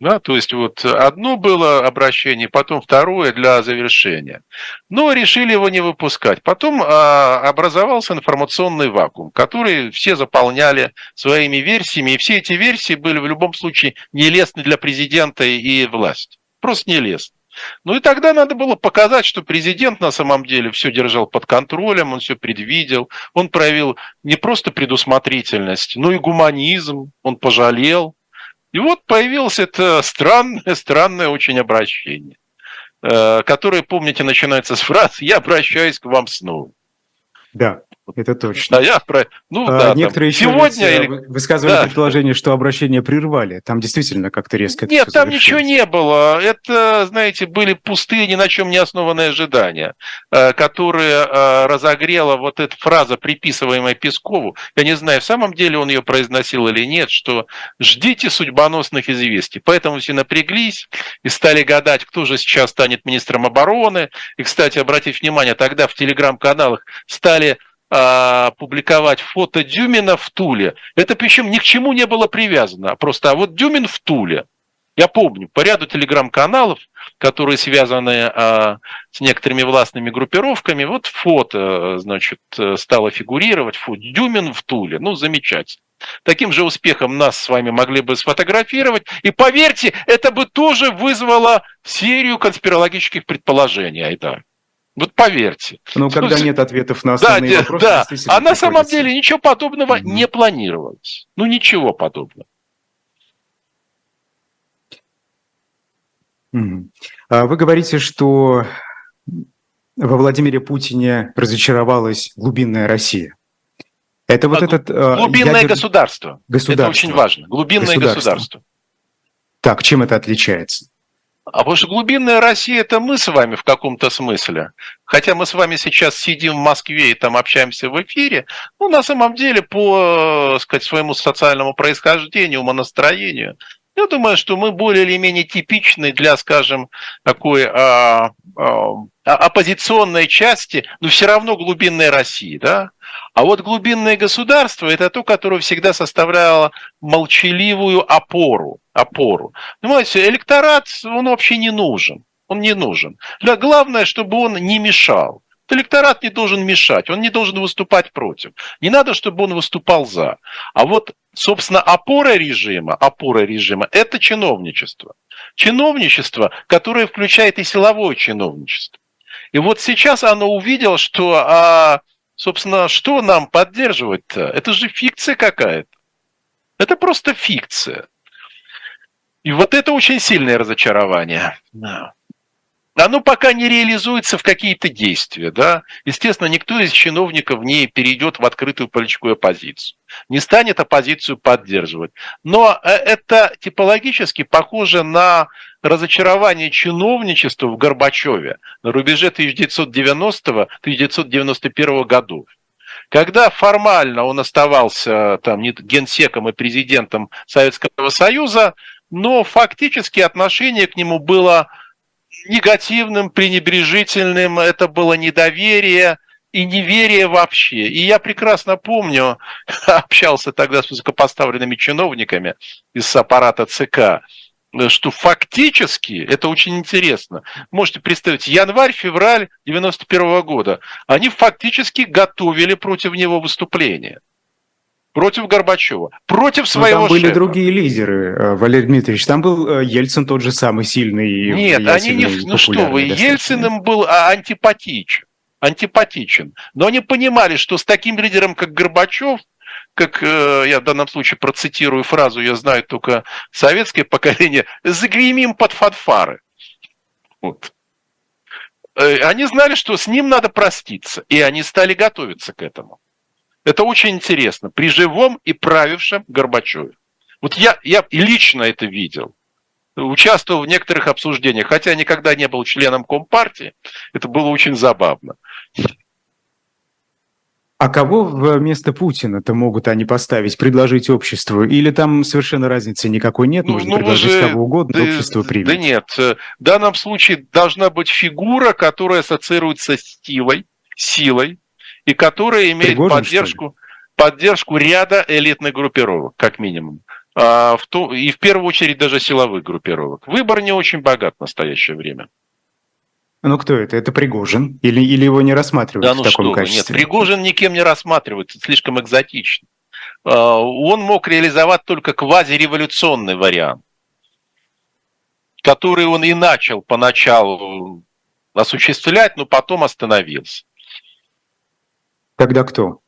Да, то есть вот одно было обращение, потом второе для завершения. Но решили его не выпускать. Потом а, образовался информационный вакуум, который все заполняли своими версиями. И все эти версии были в любом случае нелестны для президента и власти. Просто нелестны. Ну и тогда надо было показать, что президент на самом деле все держал под контролем, он все предвидел, он проявил не просто предусмотрительность, но и гуманизм, он пожалел, и вот появилось это странное, странное очень обращение, э, которое, помните, начинается с фраз «Я обращаюсь к вам снова». Да. Это точно. А я про... ну, а, да, некоторые там, сегодня э, или... высказывали да. предположение, что обращение прервали. Там действительно как-то резко. Нет, там ничего не было. Это, знаете, были пустые, ни на чем не основанные ожидания, э, которые э, разогрела вот эта фраза, приписываемая Пескову. Я не знаю, в самом деле он ее произносил или нет, что ждите судьбоносных известий. Поэтому все напряглись и стали гадать, кто же сейчас станет министром обороны. И, кстати, обратите внимание, тогда в телеграм-каналах стали а, публиковать фото Дюмина в Туле. Это причем ни к чему не было привязано. Просто а вот Дюмин в Туле. Я помню, по ряду телеграм-каналов, которые связаны а, с некоторыми властными группировками, вот фото, значит, стало фигурировать. Фу, Дюмин в Туле. Ну, замечательно. Таким же успехом нас с вами могли бы сфотографировать. И поверьте, это бы тоже вызвало серию конспирологических предположений, Айдар. Вот поверьте. Ну, когда нет ответов на основные да, вопросы, да. А на самом деле ничего подобного mm-hmm. не планировалось. Ну, ничего подобного. Mm-hmm. Вы говорите, что во Владимире Путине разочаровалась глубинная Россия. Это вот а, этот... А, глубинное ядер... государство. государство. Это очень важно. Глубинное государство. государство. Так, чем это отличается? А потому что глубинная Россия – это мы с вами в каком-то смысле. Хотя мы с вами сейчас сидим в Москве и там общаемся в эфире, ну, на самом деле, по, э, сказать, своему социальному происхождению, умонастроению, я думаю, что мы более или менее типичны для, скажем, такой а, а, оппозиционной части, но все равно глубинной России, да? А вот глубинное государство – это то, которое всегда составляло молчаливую опору. опору. Понимаете, электорат, он вообще не нужен. Он не нужен. Главное, чтобы он не мешал. Электорат не должен мешать, он не должен выступать против. Не надо, чтобы он выступал за. А вот, собственно, опора режима, опора режима – это чиновничество. Чиновничество, которое включает и силовое чиновничество. И вот сейчас оно увидело, что а, собственно, что нам поддерживать-то? Это же фикция какая-то. Это просто фикция. И вот это очень сильное разочарование. Да. Оно пока не реализуется в какие-то действия. Да? Естественно, никто из чиновников не перейдет в открытую политическую оппозицию, не станет оппозицию поддерживать. Но э, это типологически похоже на разочарование чиновничества в Горбачеве на рубеже 1990-1991 годов. Когда формально он оставался там, генсеком и президентом Советского Союза, но фактически отношение к нему было негативным, пренебрежительным, это было недоверие и неверие вообще. И я прекрасно помню, общался тогда с высокопоставленными чиновниками из аппарата ЦК, что фактически, это очень интересно, можете представить, январь-февраль 91 года, они фактически готовили против него выступление. Против Горбачева, против своего Но там были шефа. другие лидеры, э, Валерий Дмитриевич. Там был э, Ельцин тот же самый сильный. Нет, они не... Ну что вы, Ельцин им был а, антипатичен. Антипатичен. Но они понимали, что с таким лидером, как Горбачев, как э, я в данном случае процитирую фразу, я знаю только советское поколение, загремим под фанфары. Вот. Э, они знали, что с ним надо проститься, и они стали готовиться к этому. Это очень интересно. При живом и правившем Горбачеве. Вот я, я лично это видел. Участвовал в некоторых обсуждениях, хотя никогда не был членом Компартии. Это было очень забавно. А кого вместо Путина-то могут они поставить, предложить обществу? Или там совершенно разницы никакой нет? Можно ну, предложить уже, кого угодно, да, общество примет. Да нет. В данном случае должна быть фигура, которая ассоциируется с силой, силой, и которая имеет Пригожин, поддержку, поддержку ряда элитных группировок, как минимум. А, в то, и в первую очередь даже силовых группировок. Выбор не очень богат в настоящее время. Ну кто это? Это Пригожин? Или, или его не рассматривают да, ну в таком что качестве? Нет, Пригожин никем не рассматривается, слишком экзотично. А, он мог реализовать только квазиреволюционный вариант, который он и начал поначалу осуществлять, но потом остановился. Тогда кто?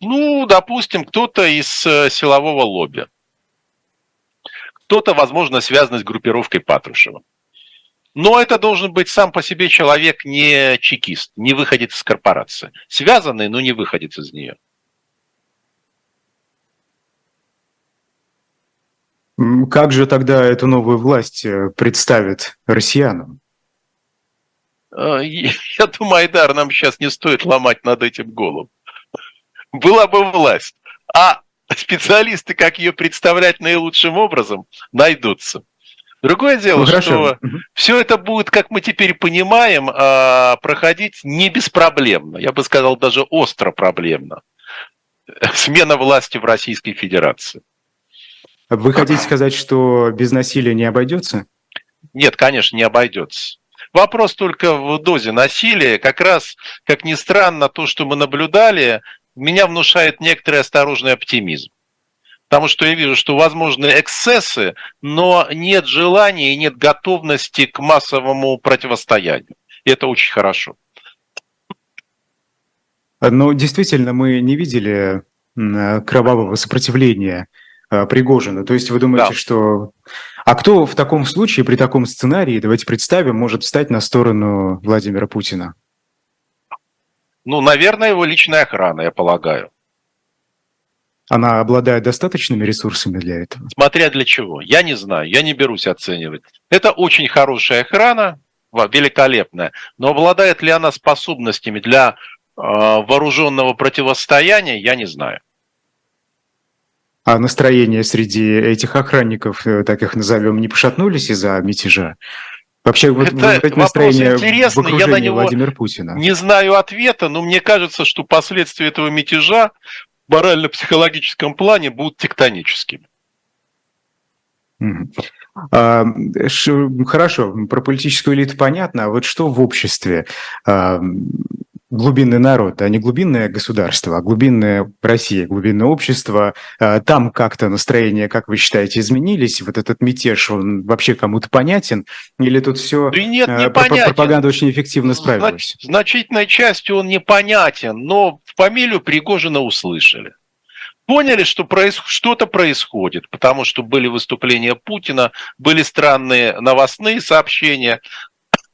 Ну, допустим, кто-то из э, силового лобби. Кто-то, возможно, связан с группировкой Патрушева. Но это должен быть сам по себе человек не чекист, не выходит из корпорации. Связанный, но не выходит из нее. Как же тогда эту новую власть э, представит россиянам? Э, я думаю, Айдар, нам сейчас не стоит ломать над этим голову. Была бы власть, а специалисты, как ее представлять наилучшим образом, найдутся. Другое дело, ну, что все это будет, как мы теперь понимаем, а, проходить не беспроблемно, я бы сказал, даже остро проблемно. Смена власти в Российской Федерации. Вы хотите сказать, что без насилия не обойдется? Нет, конечно, не обойдется. Вопрос только в дозе насилия. Как раз, как ни странно, то, что мы наблюдали, меня внушает некоторый осторожный оптимизм потому что я вижу, что возможны эксцессы, но нет желания и нет готовности к массовому противостоянию. И это очень хорошо. Ну, действительно, мы не видели кровавого сопротивления а, Пригожина. То есть вы думаете, да. что... А кто в таком случае, при таком сценарии, давайте представим, может встать на сторону Владимира Путина? Ну, наверное, его личная охрана, я полагаю. Она обладает достаточными ресурсами для этого? Смотря для чего. Я не знаю, я не берусь оценивать. Это очень хорошая охрана, великолепная, но обладает ли она способностями для э, вооруженного противостояния, я не знаю. А настроение среди этих охранников, э, так их назовем, не пошатнулись из-за мятежа? Вообще, вот, это вот настроение я на него Владимира Путина. не знаю ответа, но мне кажется, что последствия этого мятежа морально-психологическом плане будут тектоническими. А, хорошо, про политическую элиту понятно, а вот что в обществе? А, глубинный народ, а не глубинное государство, а глубинная Россия, глубинное общество. А, там как-то настроения, как вы считаете, изменились? Вот этот мятеж, он вообще кому-то понятен? Или тут все да нет, не понятен. пропаганда очень эффективно справилась? Значительной частью он непонятен, но фамилию Пригожина услышали поняли, что проис... что-то происходит, потому что были выступления Путина, были странные новостные сообщения,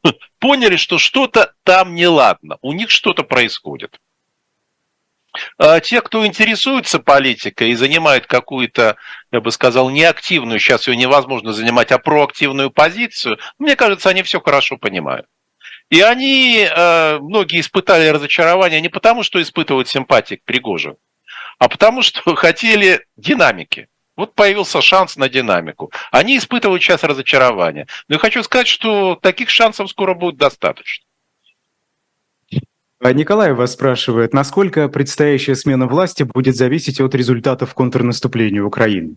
поняли, что что-то там неладно, у них что-то происходит. А те, кто интересуется политикой и занимает какую-то, я бы сказал, неактивную, сейчас ее невозможно занимать, а проактивную позицию, мне кажется, они все хорошо понимают. И они, э, многие испытали разочарование не потому, что испытывают симпатии к Пригожину, а потому что хотели динамики. Вот появился шанс на динамику. Они испытывают сейчас разочарование. Но я хочу сказать, что таких шансов скоро будет достаточно. А Николай вас спрашивает, насколько предстоящая смена власти будет зависеть от результатов контрнаступления Украины?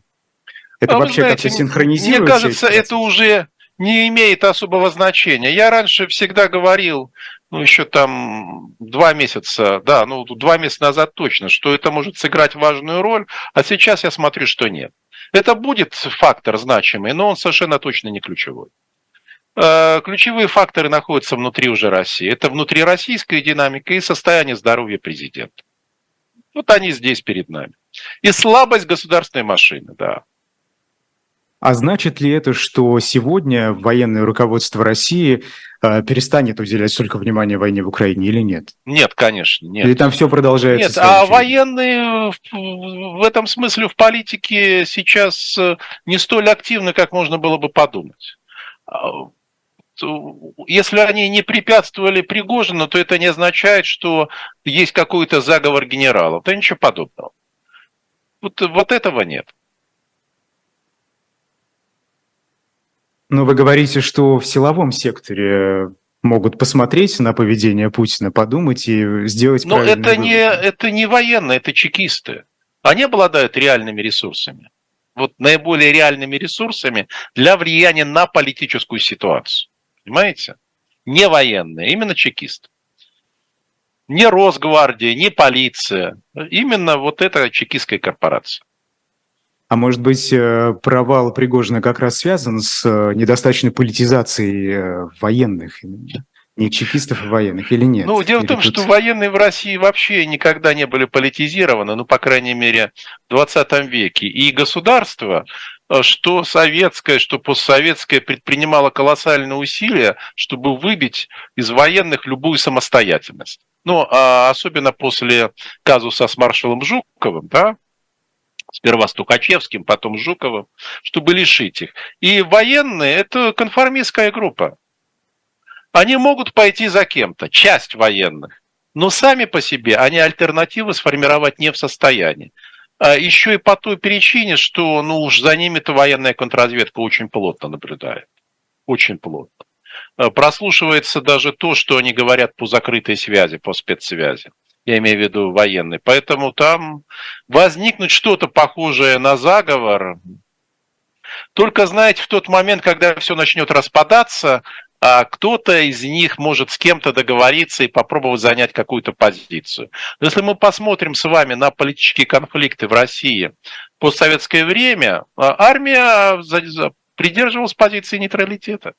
Это а вообще как-то синхронизируется? Мне кажется, это уже не имеет особого значения. Я раньше всегда говорил, ну, еще там два месяца, да, ну, два месяца назад точно, что это может сыграть важную роль, а сейчас я смотрю, что нет. Это будет фактор значимый, но он совершенно точно не ключевой. Э, ключевые факторы находятся внутри уже России. Это внутрироссийская динамика и состояние здоровья президента. Вот они здесь перед нами. И слабость государственной машины, да. А значит ли это, что сегодня военное руководство России э, перестанет уделять столько внимания войне в Украине или нет? Нет, конечно, нет. Или там все продолжается? Нет, а военные в этом смысле в политике сейчас э, не столь активны, как можно было бы подумать. А, если они не препятствовали Пригожину, то это не означает, что есть какой-то заговор генералов. Да ничего подобного. Вот, вот этого нет. Но вы говорите, что в силовом секторе могут посмотреть на поведение Путина, подумать и сделать Но это не, это не военные, это чекисты. Они обладают реальными ресурсами. Вот наиболее реальными ресурсами для влияния на политическую ситуацию. Понимаете? Не военные, именно чекисты. Не Росгвардия, не полиция. Именно вот эта чекистская корпорация. А может быть, э, провал Пригожина как раз связан с э, недостаточной политизацией э, военных, не чекистов, а военных, или нет? Ну, дело или в том, тут... что военные в России вообще никогда не были политизированы, ну, по крайней мере, в 20 веке. И государство, что советское, что постсоветское, предпринимало колоссальные усилия, чтобы выбить из военных любую самостоятельность. Ну, а особенно после казуса с маршалом Жуковым, да, сперва с Тухачевским, потом с Жуковым, чтобы лишить их. И военные – это конформистская группа. Они могут пойти за кем-то, часть военных, но сами по себе они альтернативы сформировать не в состоянии. А еще и по той причине, что ну уж за ними-то военная контрразведка очень плотно наблюдает. Очень плотно. А прослушивается даже то, что они говорят по закрытой связи, по спецсвязи я имею в виду военный. Поэтому там возникнуть что-то похожее на заговор, только, знаете, в тот момент, когда все начнет распадаться, а кто-то из них может с кем-то договориться и попробовать занять какую-то позицию. Но если мы посмотрим с вами на политические конфликты в России в постсоветское время, а, армия придерживалась позиции нейтралитета.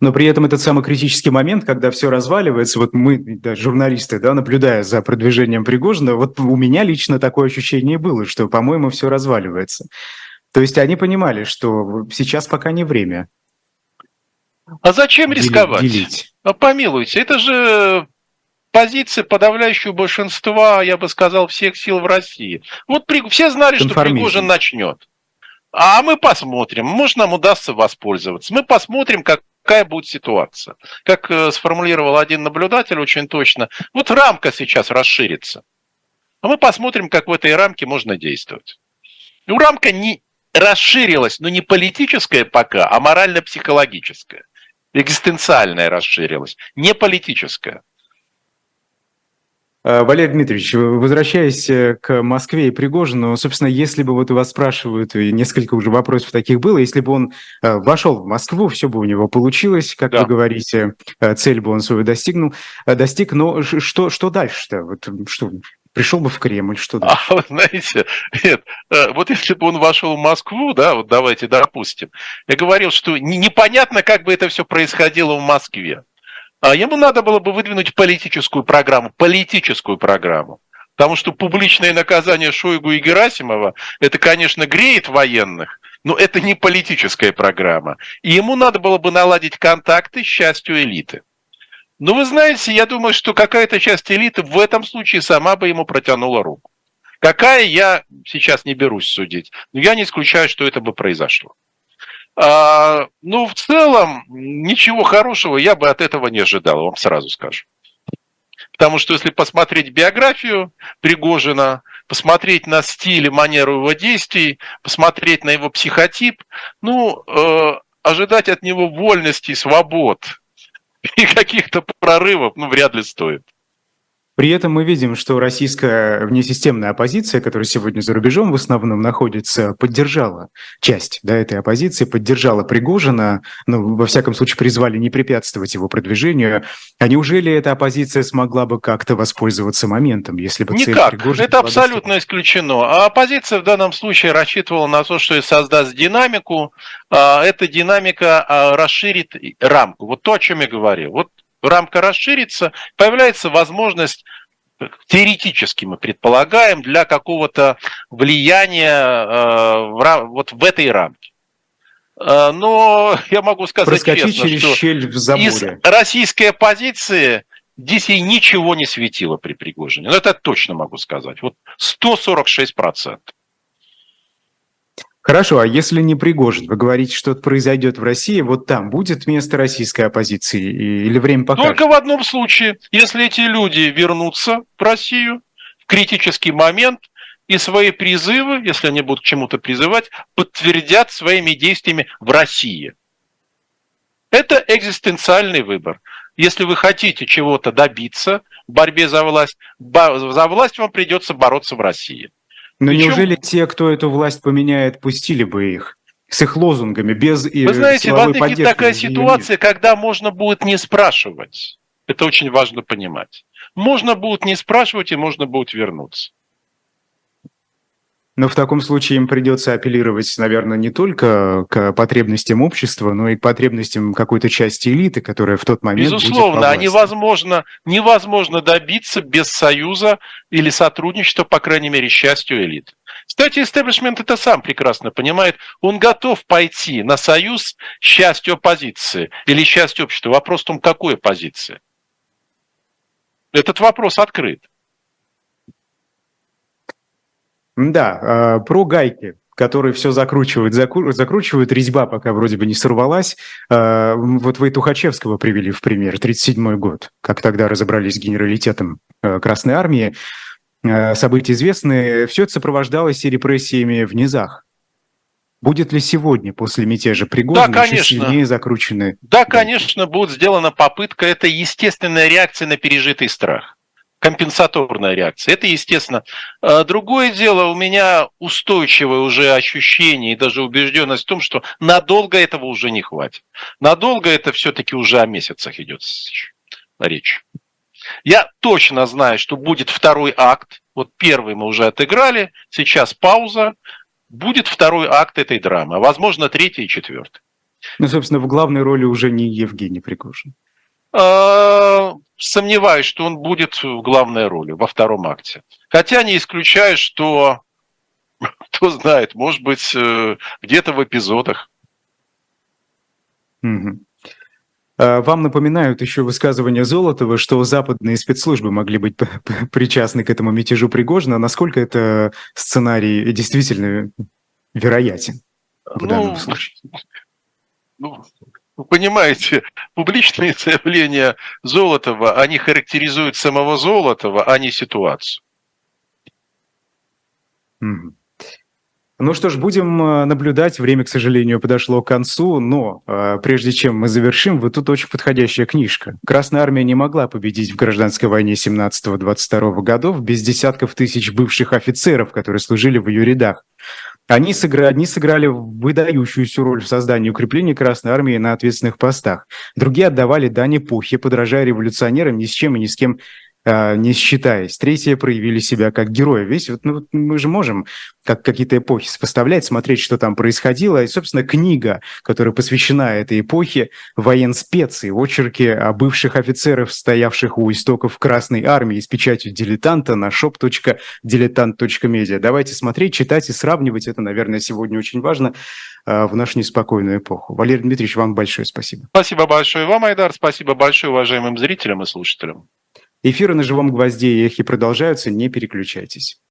Но при этом этот самый критический момент, когда все разваливается, вот мы, да, журналисты, да, наблюдая за продвижением Пригожина, вот у меня лично такое ощущение было, что, по-моему, все разваливается. То есть они понимали, что сейчас пока не время. А зачем рисковать? Делить. А помилуйте, это же позиция подавляющего большинства, я бы сказал, всех сил в России. Вот все знали, что Пригожин начнет. А мы посмотрим, может, нам удастся воспользоваться. Мы посмотрим, как какая будет ситуация. Как э, сформулировал один наблюдатель очень точно, вот рамка сейчас расширится. А мы посмотрим, как в этой рамке можно действовать. Ну, рамка не расширилась, но не политическая пока, а морально-психологическая. Экзистенциальная расширилась, не политическая. Э, Валерий Дмитриевич, возвращаясь э, к Москве и Пригожину, собственно, если бы вот вас спрашивают, и несколько уже вопросов таких было, если бы он э, вошел в Москву, все бы у него получилось, как да. вы говорите, цель бы он свою достигнул, достиг, но что, что дальше-то? Вот, что, пришел бы в Кремль, что дальше? А, вы знаете, нет, вот если бы он вошел в Москву, да, вот давайте допустим, я говорил, что непонятно, как бы это все происходило в Москве. А ему надо было бы выдвинуть политическую программу, политическую программу. Потому что публичное наказание Шойгу и Герасимова, это, конечно, греет военных, но это не политическая программа. И ему надо было бы наладить контакты с частью элиты. Но вы знаете, я думаю, что какая-то часть элиты в этом случае сама бы ему протянула руку. Какая, я сейчас не берусь судить. Но я не исключаю, что это бы произошло. А, ну, в целом, ничего хорошего я бы от этого не ожидал, вам сразу скажу. Потому что если посмотреть биографию Пригожина, посмотреть на стиль и манеру его действий, посмотреть на его психотип, ну, э, ожидать от него вольности, свобод и каких-то прорывов, ну, вряд ли стоит. При этом мы видим, что российская внесистемная оппозиция, которая сегодня за рубежом в основном находится, поддержала часть да, этой оппозиции, поддержала Пригожина, ну, во всяком случае, призвали не препятствовать его продвижению. А неужели эта оппозиция смогла бы как-то воспользоваться моментом, если бы цель Никак. Пригожина Это абсолютно достигнута? исключено. А оппозиция в данном случае рассчитывала на то, что создаст динамику. А эта динамика а, расширит рамку. Вот то, о чем я говорил. Вот рамка расширится, появляется возможность теоретически мы предполагаем, для какого-то влияния э, вот в этой рамке. Э, но я могу сказать Проскочить честно, через что щель в заборе. из российской оппозиции здесь ей ничего не светило при Пригожине. Но это точно могу сказать. Вот 146%. Хорошо, а если не Пригожин, вы говорите, что-то произойдет в России, вот там будет место российской оппозиции или время покажет? Только в одном случае, если эти люди вернутся в Россию в критический момент и свои призывы, если они будут к чему-то призывать, подтвердят своими действиями в России. Это экзистенциальный выбор. Если вы хотите чего-то добиться в борьбе за власть, за власть вам придется бороться в России. Но Причем... неужели те, кто эту власть поменяет, пустили бы их? С их лозунгами, без Вы знаете, в Африке такая ситуация, когда можно будет не спрашивать. Это очень важно понимать. Можно будет не спрашивать, и можно будет вернуться. Но в таком случае им придется апеллировать, наверное, не только к потребностям общества, но и к потребностям какой-то части элиты, которая в тот момент Безусловно, будет невозможно, невозможно добиться без союза или сотрудничества, по крайней мере, счастью элит. Кстати, истеблишмент это сам прекрасно понимает. Он готов пойти на союз счастью оппозиции или счастью общества. Вопрос в том, какой оппозиции. Этот вопрос открыт. Да, а, про гайки которые все закручивают, закручивают, резьба пока вроде бы не сорвалась. А, вот вы Тухачевского привели в пример, 1937 год, как тогда разобрались с генералитетом а, Красной Армии. События известны, все это сопровождалось и репрессиями в низах. Будет ли сегодня после мятежа Пригожина да, конечно. сильнее закручены? Да, конечно, будет сделана попытка. Это естественная реакция на пережитый страх компенсаторная реакция. Это естественно. А другое дело, у меня устойчивое уже ощущение и даже убежденность в том, что надолго этого уже не хватит. Надолго это все-таки уже о месяцах идет речь. Я точно знаю, что будет второй акт. Вот первый мы уже отыграли, сейчас пауза. Будет второй акт этой драмы, а возможно третий и четвертый. Ну, собственно, в главной роли уже не Евгений Пригожин. А, сомневаюсь, что он будет в главной роли во втором акте. Хотя не исключаю, что, кто знает, может быть, э, где-то в эпизодах. Угу. Вам напоминают еще высказывание Золотова, что западные спецслужбы могли быть причастны к этому мятежу Пригожина. Насколько это сценарий действительно вероятен в ну, данном случае? Ну, вы понимаете, публичные заявления Золотова, они характеризуют самого Золотова, а не ситуацию. Ну что ж, будем э, наблюдать. Время, к сожалению, подошло к концу, но э, прежде чем мы завершим, вот тут очень подходящая книжка. Красная армия не могла победить в гражданской войне 17-22 годов без десятков тысяч бывших офицеров, которые служили в ее рядах. Они сыграли, они сыграли выдающуюся роль в создании укрепления Красной Армии на ответственных постах. Другие отдавали дань эпохе, подражая революционерам ни с чем и ни с кем не считаясь. Третьи проявили себя как герои. Весь вот, ну, мы же можем как какие-то эпохи сопоставлять, смотреть, что там происходило. И, собственно, книга, которая посвящена этой эпохе, военспеции, очерки о бывших офицерах, стоявших у истоков Красной Армии с печатью дилетанта на shop.diletant.media. Давайте смотреть, читать и сравнивать. Это, наверное, сегодня очень важно а, в нашу неспокойную эпоху. Валерий Дмитриевич, вам большое спасибо. Спасибо большое вам, Айдар. Спасибо большое уважаемым зрителям и слушателям. Эфиры на живом гвозде и эхе продолжаются, не переключайтесь.